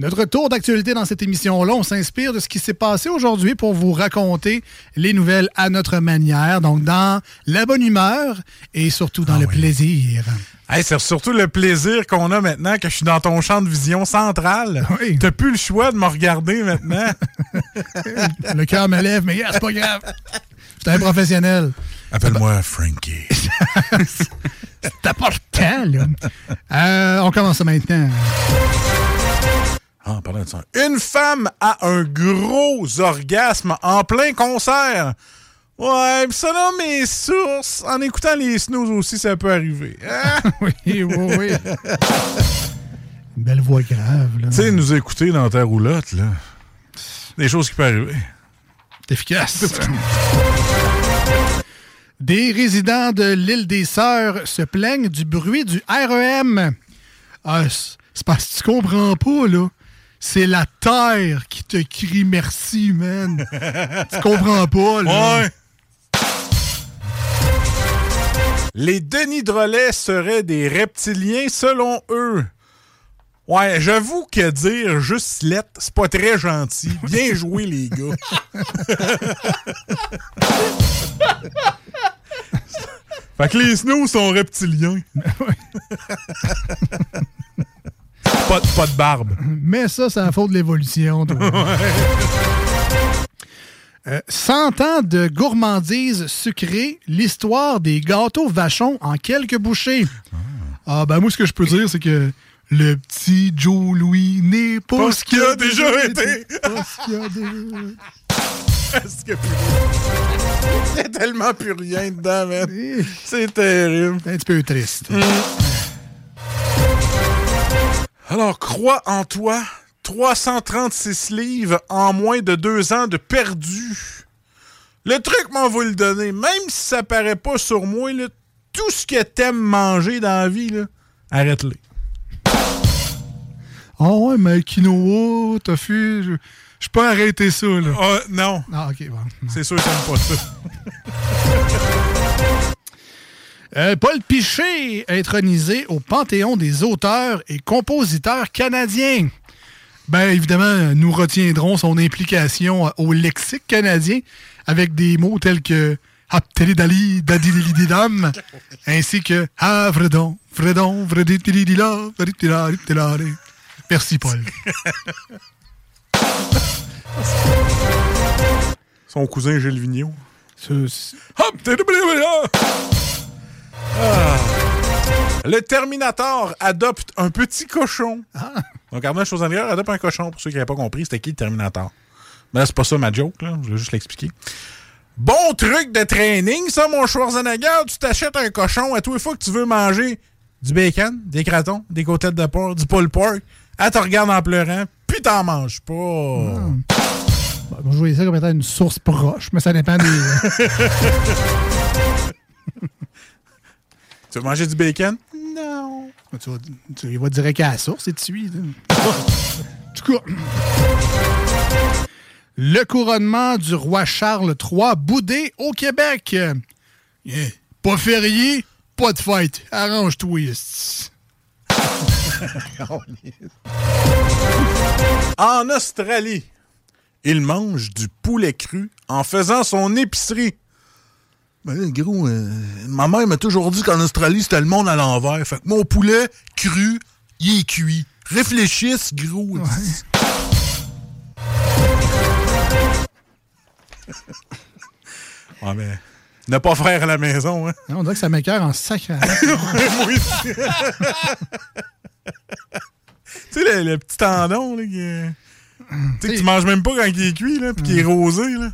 Notre tour d'actualité dans cette émission-là, on s'inspire de ce qui s'est passé aujourd'hui pour vous raconter les nouvelles à notre manière, donc dans la bonne humeur et surtout dans le plaisir. Hey, c'est surtout le plaisir qu'on a maintenant que je suis dans ton champ de vision central. Oui. T'as plus le choix de me regarder maintenant. Le cœur me lève, mais gars, c'est pas grave. C'est un professionnel. Appelle-moi Frankie. C'est important, là. Euh, on commence maintenant. Ah, de ça. Une femme a un gros orgasme en plein concert. Ouais, pis selon mes sources, en écoutant les snooze aussi, ça peut arriver. Hein? oui, oui, oui. Une belle voix grave, là. Tu sais, nous écouter dans ta roulotte, là. Des choses qui peuvent arriver. C'est efficace. Des résidents de l'île des Sœurs se plaignent du bruit du REM. Ah, c'est c'est parce que tu comprends pas, là. C'est la terre qui te crie merci, man. tu comprends pas, là. Ouais. Les Denis Drolet seraient des reptiliens selon eux. Ouais, j'avoue que dire juste lettre, c'est pas très gentil. Bien joué, les gars. fait que les snows sont reptiliens. pas, de- pas de barbe. Mais ça, c'est la faute de l'évolution. toi. Euh, 100 ans de gourmandise sucrée, l'histoire des gâteaux vachons en quelques bouchées. Ah, ben moi, ce que je peux dire, c'est que le petit Joe Louis n'est pas, Pas ce qu'il a déjà été. Pas ce qu'il a déjà Est-ce que Il y a tellement plus rien dedans, man. C'est terrible. Un petit peu triste. Alors, crois en toi, 336 livres en moins de deux ans de perdu. Le truc, moi, vous le donner. Même si ça paraît pas sur moi, là, tout ce que t'aimes manger dans la vie, arrête-le. Ah ouais, mais quinoa, tofu, je je peux arrêter ça, là. Ah, non. Ah, ok, bon. C'est sûr que t'aimes pas ça. Euh, Paul Piché, intronisé au Panthéon des auteurs et compositeurs canadiens. Ben, évidemment, nous retiendrons son implication euh, au lexique canadien avec des mots tels que Aptelidali, Dadidilididam, ainsi que Ah, Vredon, Vredon, Vreditididila, Vreditididila. Merci, Paul. Son cousin Gilles Vigneault. Ah. Le Terminator adopte un petit cochon. Donc, Arnold Schwarzenegger adopte un cochon. Pour ceux qui n'avaient pas compris, c'était qui le Terminator? Mais là, c'est pas ça ma joke, là. Je vais juste l'expliquer. Bon truc de training, ça, mon Schwarzenegger. Tu t'achètes un cochon à tous les fois que tu veux manger du bacon, des cratons, des côtelettes de porc, du pulled pork. Elle te regarde en pleurant, puis t'en manges pas. Bon, je voyais ça comme étant une source proche, mais ça dépend des. Tu veux manger du bacon? Non. Il va direct à la source suis. là. Du coup. Le couronnement du roi Charles III boudé au Québec. Yeah. Pas férié, pas de fête. Arrange-toi. En Australie, il mange du poulet cru en faisant son épicerie. Ben gros, euh, ma mère m'a toujours dit qu'en Australie, c'était le monde à l'envers. Fait que mon poulet cru, il est cuit. Réfléchisse, gros. ouais, mais ne pas faire à la maison, hein. On dirait que ça m'écœure en sacré. Moi aussi. tu sais, le, le petit tendon, là, qui est- Tu sais, que tu manges même pas quand il est cuit, là, puis qu'il est rosé, là.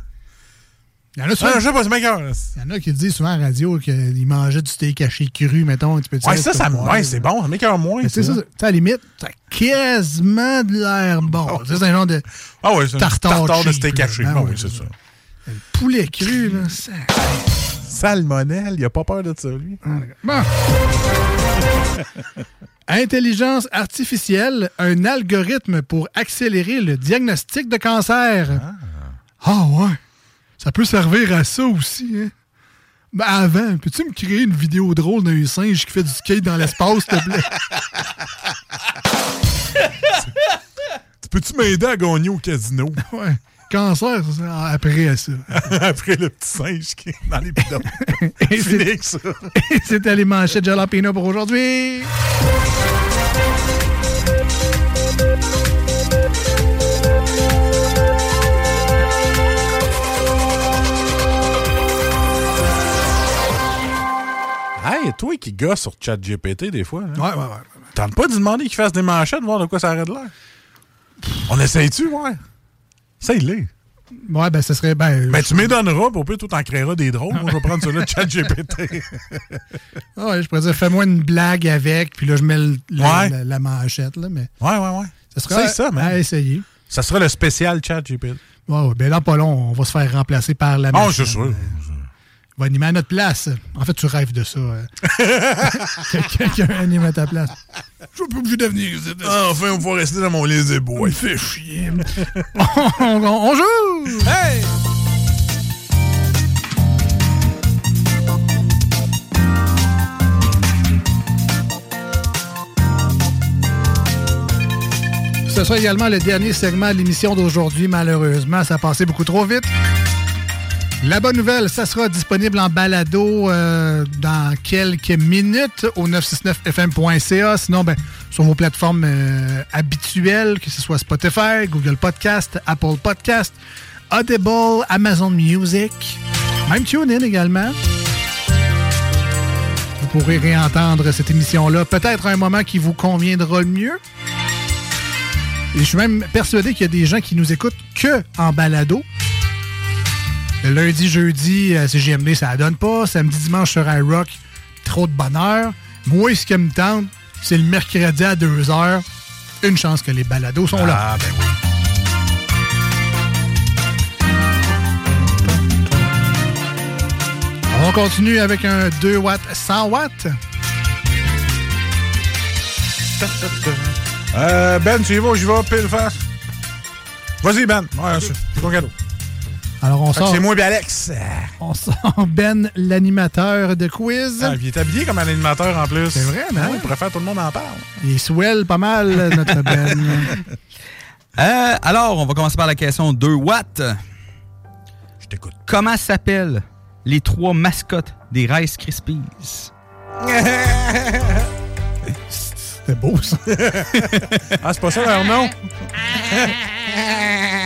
Il y en a souvent- Ah, je sais pas, c'est. Il y en a qui disent souvent à la radio qu'ils mangeaient du steak haché cru, mettons. Tu peux Ouais, ça, ça, ouais, c'est bon, ça m'écœure moins. C'est ça, à la limite, t'as quasiment de l'air bon. Sais, C'est un genre de Ah ouais, c'est un petit tartare, de steak haché. Ah Ah oui, c'est ça. poulet cru, là. ça- Salmonelle, il a pas peur de ça, lui. Bon. Intelligence artificielle, un algorithme pour accélérer le diagnostic de cancer. Ah, ouais. Ça peut servir à ça aussi, hein. Ben avant, peux-tu me créer une vidéo drôle d'un singe qui fait du skate dans l'espace, s'il te plaît? Tu peux-tu m'aider à gagner au casino? Ouais. Cancer, ça, après ça. Après le petit singe qui est dans les bidons. Et C'était les manchettes Jalapeno pour aujourd'hui. Toi qui gosse sur ChatGPT des fois. Ouais, ouais, ouais. Tente pas de demander qu'il fasse des manchettes, voir de quoi ça arrête l'air? On essaye-tu, ouais? Ça, il est. Ouais, ben, ce serait. Ben, Ben, tu me donneras, pour peu, tout t'en créeras des drôles. Moi, je vais prendre celui-là de ChatGPT. Ouais, je pourrais dire, fais-moi une blague avec, puis là, je mets le- le- Ouais. la, la manchette, là, mais. Ouais, ouais, ouais. Ça sera C'est ça, man. à essayer. Ça sera le spécial ChatGPT. Ouais, ouais, ben là, pas long, on va se faire remplacer par la Ah, machine. c'est sûr. Va animer à notre place. En fait, tu rêves de ça. euh. Que Quelqu'un anime à ta place. Je suis pas obligé de venir ici. Ah, enfin, on va rester dans mon lit des bois. Il fait chier. on, on- on joue! Hey! Ce sera également le dernier segment de l'émission d'aujourd'hui. Malheureusement, ça a passé beaucoup trop vite. La bonne nouvelle, ça sera disponible en balado euh, dans quelques minutes au 969fm.ca. Sinon, ben, sur vos plateformes euh, habituelles, que ce soit Spotify, Google Podcast, Apple Podcast, Audible, Amazon Music, même TuneIn également. Vous pourrez réentendre cette émission-là, peut-être à un moment qui vous conviendra le mieux. Et je suis même persuadé qu'il y a des gens qui nous écoutent que en balado. Le lundi, jeudi, euh, CGMD, ça la donne pas. Samedi, dimanche sur iRock, trop de bonheur. Moi, ce qui me tente, c'est le mercredi à 2h. une chance que les balados sont là. Ah, ben oui. On continue avec un 2 watts 100 watts. Euh, ben, tu y vas, j'y vais, pile face. Vas-y, Ben. Ouais, c'est c'est ton cadeau. Alors, on Fait sort. C'est moi et Alex. On sort Ben, l'animateur de quiz. Ah, il est habillé comme un animateur en plus. C'est vrai, Ah, oui. Il préfère tout le monde en parle. Il swell pas mal, notre Ben. Euh, alors, on va commencer par la question 2 watts. Je t'écoute. Comment s'appellent les trois mascottes des Rice Krispies? C'était beau, ça. ah, c'est pas ça leur nom?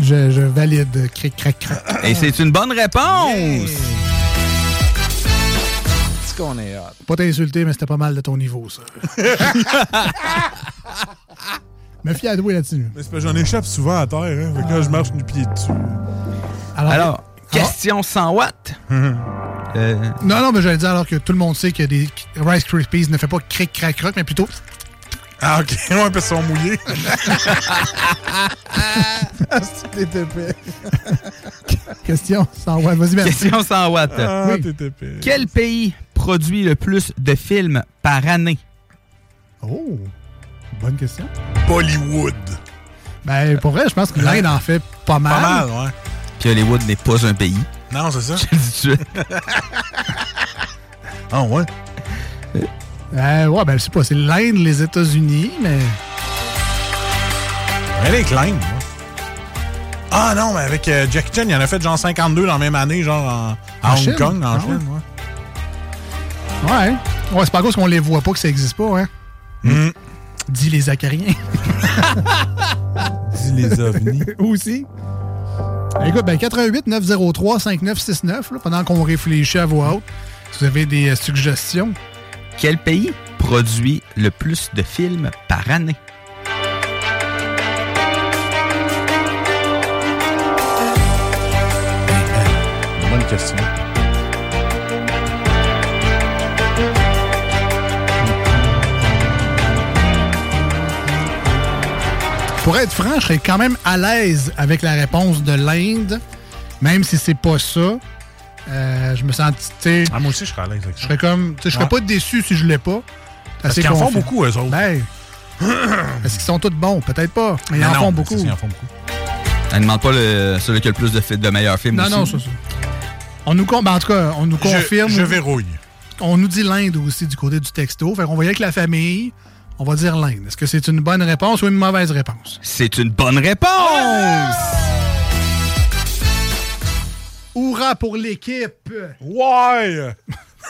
Je, je valide. Cric, crac, crac. Et c'est une bonne réponse! C'est qu'on est hot? Pas t'insulter, mais c'était pas mal de ton niveau, ça. Me fie à toi là-dessus. Mais c'est parce que j'en échappe souvent à terre, hein. Que là, je marche du pied dessus. Alors, question 100 watts. Euh, Non, non, mais j'allais dire alors que tout le monde sait que des Rice Krispies ne fait pas cric, crac, croc, mais plutôt. Ah, ok. Ouais, parce qu'ils sont mouillés. Ah, c'est épais. Question 100 watts. Vas-y, Ben. Question 100 watts. Ah, Oui. t'es épais. Quel pays produit le plus de films par année? Oh, bonne question. Bollywood. Ben, pour vrai, je pense que l'Inde en fait pas mal. Pas mal, ouais. Puis Hollywood n'est pas un pays. Non, c'est ça. Je le dis tout. Ah, ouais. Euh, ouais, ben, je sais pas, c'est l'Inde, les États-Unis, mais. Elle est klein, moi. Ah non, mais avec euh, Jackie Chan, il en a fait genre 52 dans la même année, genre en, En en Chine? Hong Kong, en Ah Chine. ouais. Ouais. Ouais, c'est pas cause qu'on les voit pas que ça existe pas, hein. Mm. Dis les acariens. Dis les ovnis. Aussi. Écoute, ben 88 903 5969, là, pendant qu'on réfléchit à voix haute, si vous avez des euh, suggestions. Quel pays produit le plus de films par année? Bonne question. Pour être franc, je serais quand même à l'aise avec la réponse de l'Inde, même si c'est pas ça. Euh, je me sens, tu sais, Ah, moi aussi, je serais à l'aise avec je ça. serais comme, je serais Ouais. pas déçu si je l'ai pas. Parce qu'ils en font beaucoup, eux autres. Ben, est-ce qu'ils sont tous bons? Peut-être pas, mais ils en non, font beaucoup. ça, Ils en font beaucoup. Elle ne demande pas le, celui qui a le plus de, de meilleurs films Non, aussi. non, ça, ça. On nous, ben, en tout cas, on nous Je- confirme. je verrouille. On nous dit l'Inde aussi du côté du texto. Fait qu'on va y aller avec la famille. On va dire l'Inde. Est-ce que c'est une bonne réponse ou une mauvaise réponse? C'est une bonne réponse! Hourra pour l'équipe! Ouais!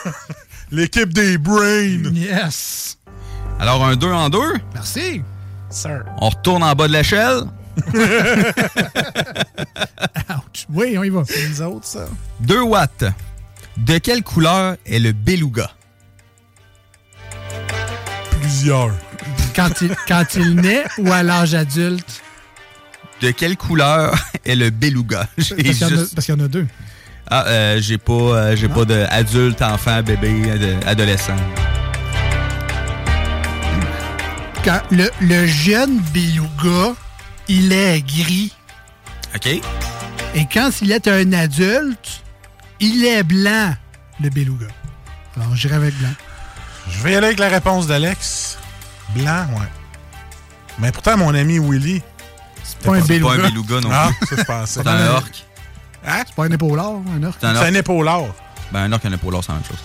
L'équipe des brains! Yes! Alors, un 2 en 2. Merci! Sir. On retourne en bas de l'échelle. Ouch! Oui, on y va. C'est nous autres, ça. 2 watts. De quelle couleur est le beluga? Plusieurs. Quand il, quand il naît ou à l'âge adulte? De quelle couleur le beluga? Parce qu'il y en a- juste- parce qu'il y en a deux. Ah, euh, j'ai pas, euh, j'ai pas de adulte, enfant, bébé, ade- adolescent. Quand le, le jeune beluga, il est gris. OK? Et quand il est un adulte, il est blanc, le beluga. Alors, j'irai avec blanc. Je vais y aller avec la réponse d'Alex. Blanc, ouais. Mais pourtant, mon ami Willy. C'est pas un C'est pas beluga. un beluga non Ah, plus. ça. C'est un orc. Hein? C'est pas un épaulard, un. C'est un C'est un épaulard. Ben, un orc et un épaulard, c'est la même chose.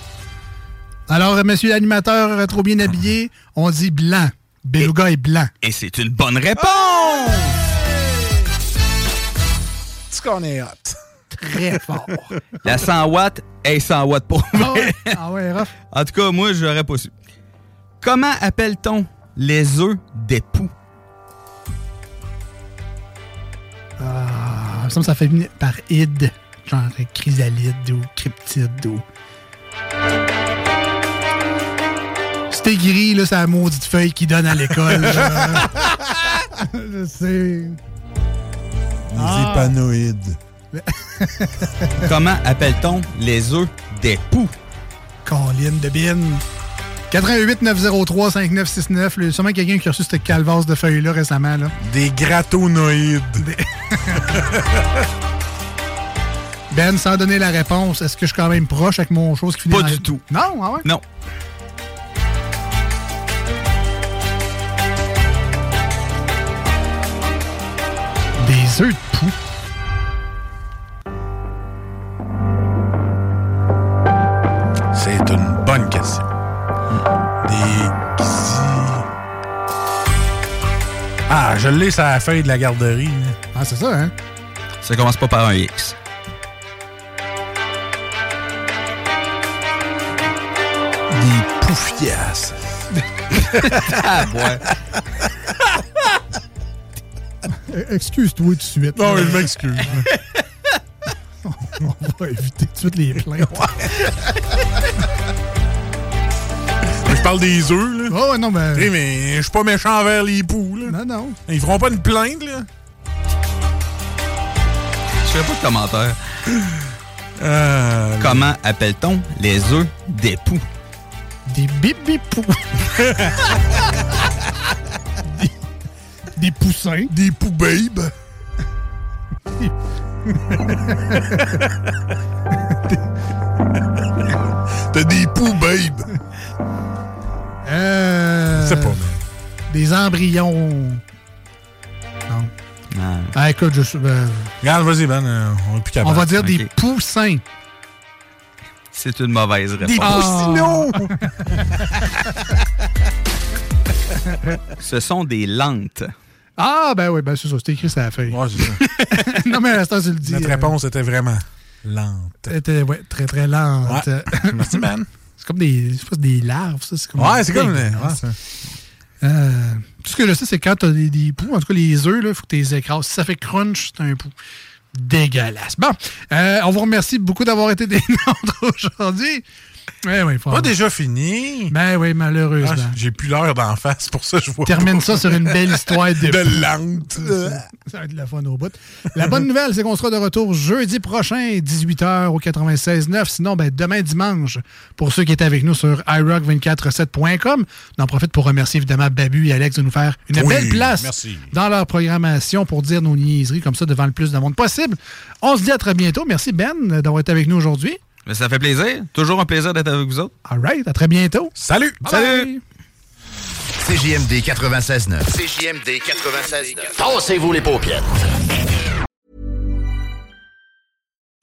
Alors, euh, monsieur l'animateur euh, trop bien habillé, on dit blanc. Beluga est blanc. Et c'est une bonne réponse! Tu qu'on est hot? Très fort. La 100 watts est 100 watts pour Ah moi. ouais, ah ouais, rough. En tout cas, moi, j'aurais pas su. Comment appelle-t-on les œufs des Ah, il me semble que ça fait venir par id, genre chrysalide ou cryptide ou. C'était gris, là, c'est la maudite feuille qui donne à l'école. Je sais. Les Ah. épanoïdes. Comment appelle-t-on les œufs des poux? Colline de bin. 88 903 5969. Il y a sûrement quelqu'un qui a reçu cette calvasse de feuilles-là récemment. Là. Des gratonoïdes. Ben, sans donner la réponse, est-ce que je suis quand même proche avec mon chose qui finit Pas dans- du tout. Non, ah ouais? Non. Des œufs de poux. C'est une bonne question. Des Ah, je l'ai sur la feuille de la garderie. Ah, c'est ça, hein? Ça commence pas par un X. Des poufiasses. ah, ouais. Euh, Excuse-toi tout de suite. Non, je m'excuse. On va éviter tout de suite les plaintes. parle des œufs, là. Oh, ouais, non, mais. Eh, mais je suis pas méchant envers les poux, là. Non, non. Ils feront pas une plainte, là. Je fais pas de commentaire. Euh, Comment appelle-t-on les œufs des poux? Des bibi-poux. des, des poussins. Des poux babes. T'as des poux babes. Euh, Je sais pas. Des embryons. Non. Ah, écoute, je suis. ben, Regarde, vas-y, Ben. euh, on est plus capable. on va dire des poussins. C'est une mauvaise réponse. Des poussinots! Ce sont des lentes. Ah, ben oui, ben c'est ça, c'était écrit sur la feuille. Ouais, c'est ça. non, mais à l'instant, tu le dis. Notre euh, réponse était vraiment lente. était ouais, très, très lente. Ouais. Merci, man. C'est comme des, je sais pas, des larves, ça. C'est comme Ouais, c'est comme. dégueulasse. ouais. Euh, tout ce que je sais, c'est quand t'as des, des poux, en tout cas les œufs, il faut que tu les écrases. Si ça fait crunch, c'est un pou. Dégueulasse. Bon, euh, on vous remercie beaucoup d'avoir été des nôtres aujourd'hui. Faut Pas déjà fini. Ben oui, malheureusement. Ah, J'ai plus l'heure d'en face, pour ça je vois. Termine pas. ça sur une belle histoire de, De lente. Ça va être la fun au bout. La bonne nouvelle, c'est qu'on sera de retour jeudi prochain, 18h au 96.9. Sinon, ben, demain dimanche, pour ceux qui étaient avec nous sur iRock247.com, on en profite pour remercier évidemment Babu et Alex de nous faire une Oui, belle place merci. dans leur programmation pour dire nos niaiseries comme ça devant le plus de monde possible. On se dit à très bientôt. Merci Ben d'avoir été avec nous aujourd'hui. Mais ça fait plaisir. Toujours un plaisir d'être avec vous autres. All right, à très bientôt. Salut! Salut! CJMD 96.9. CJMD 96.9. Tassez-vous les paupières.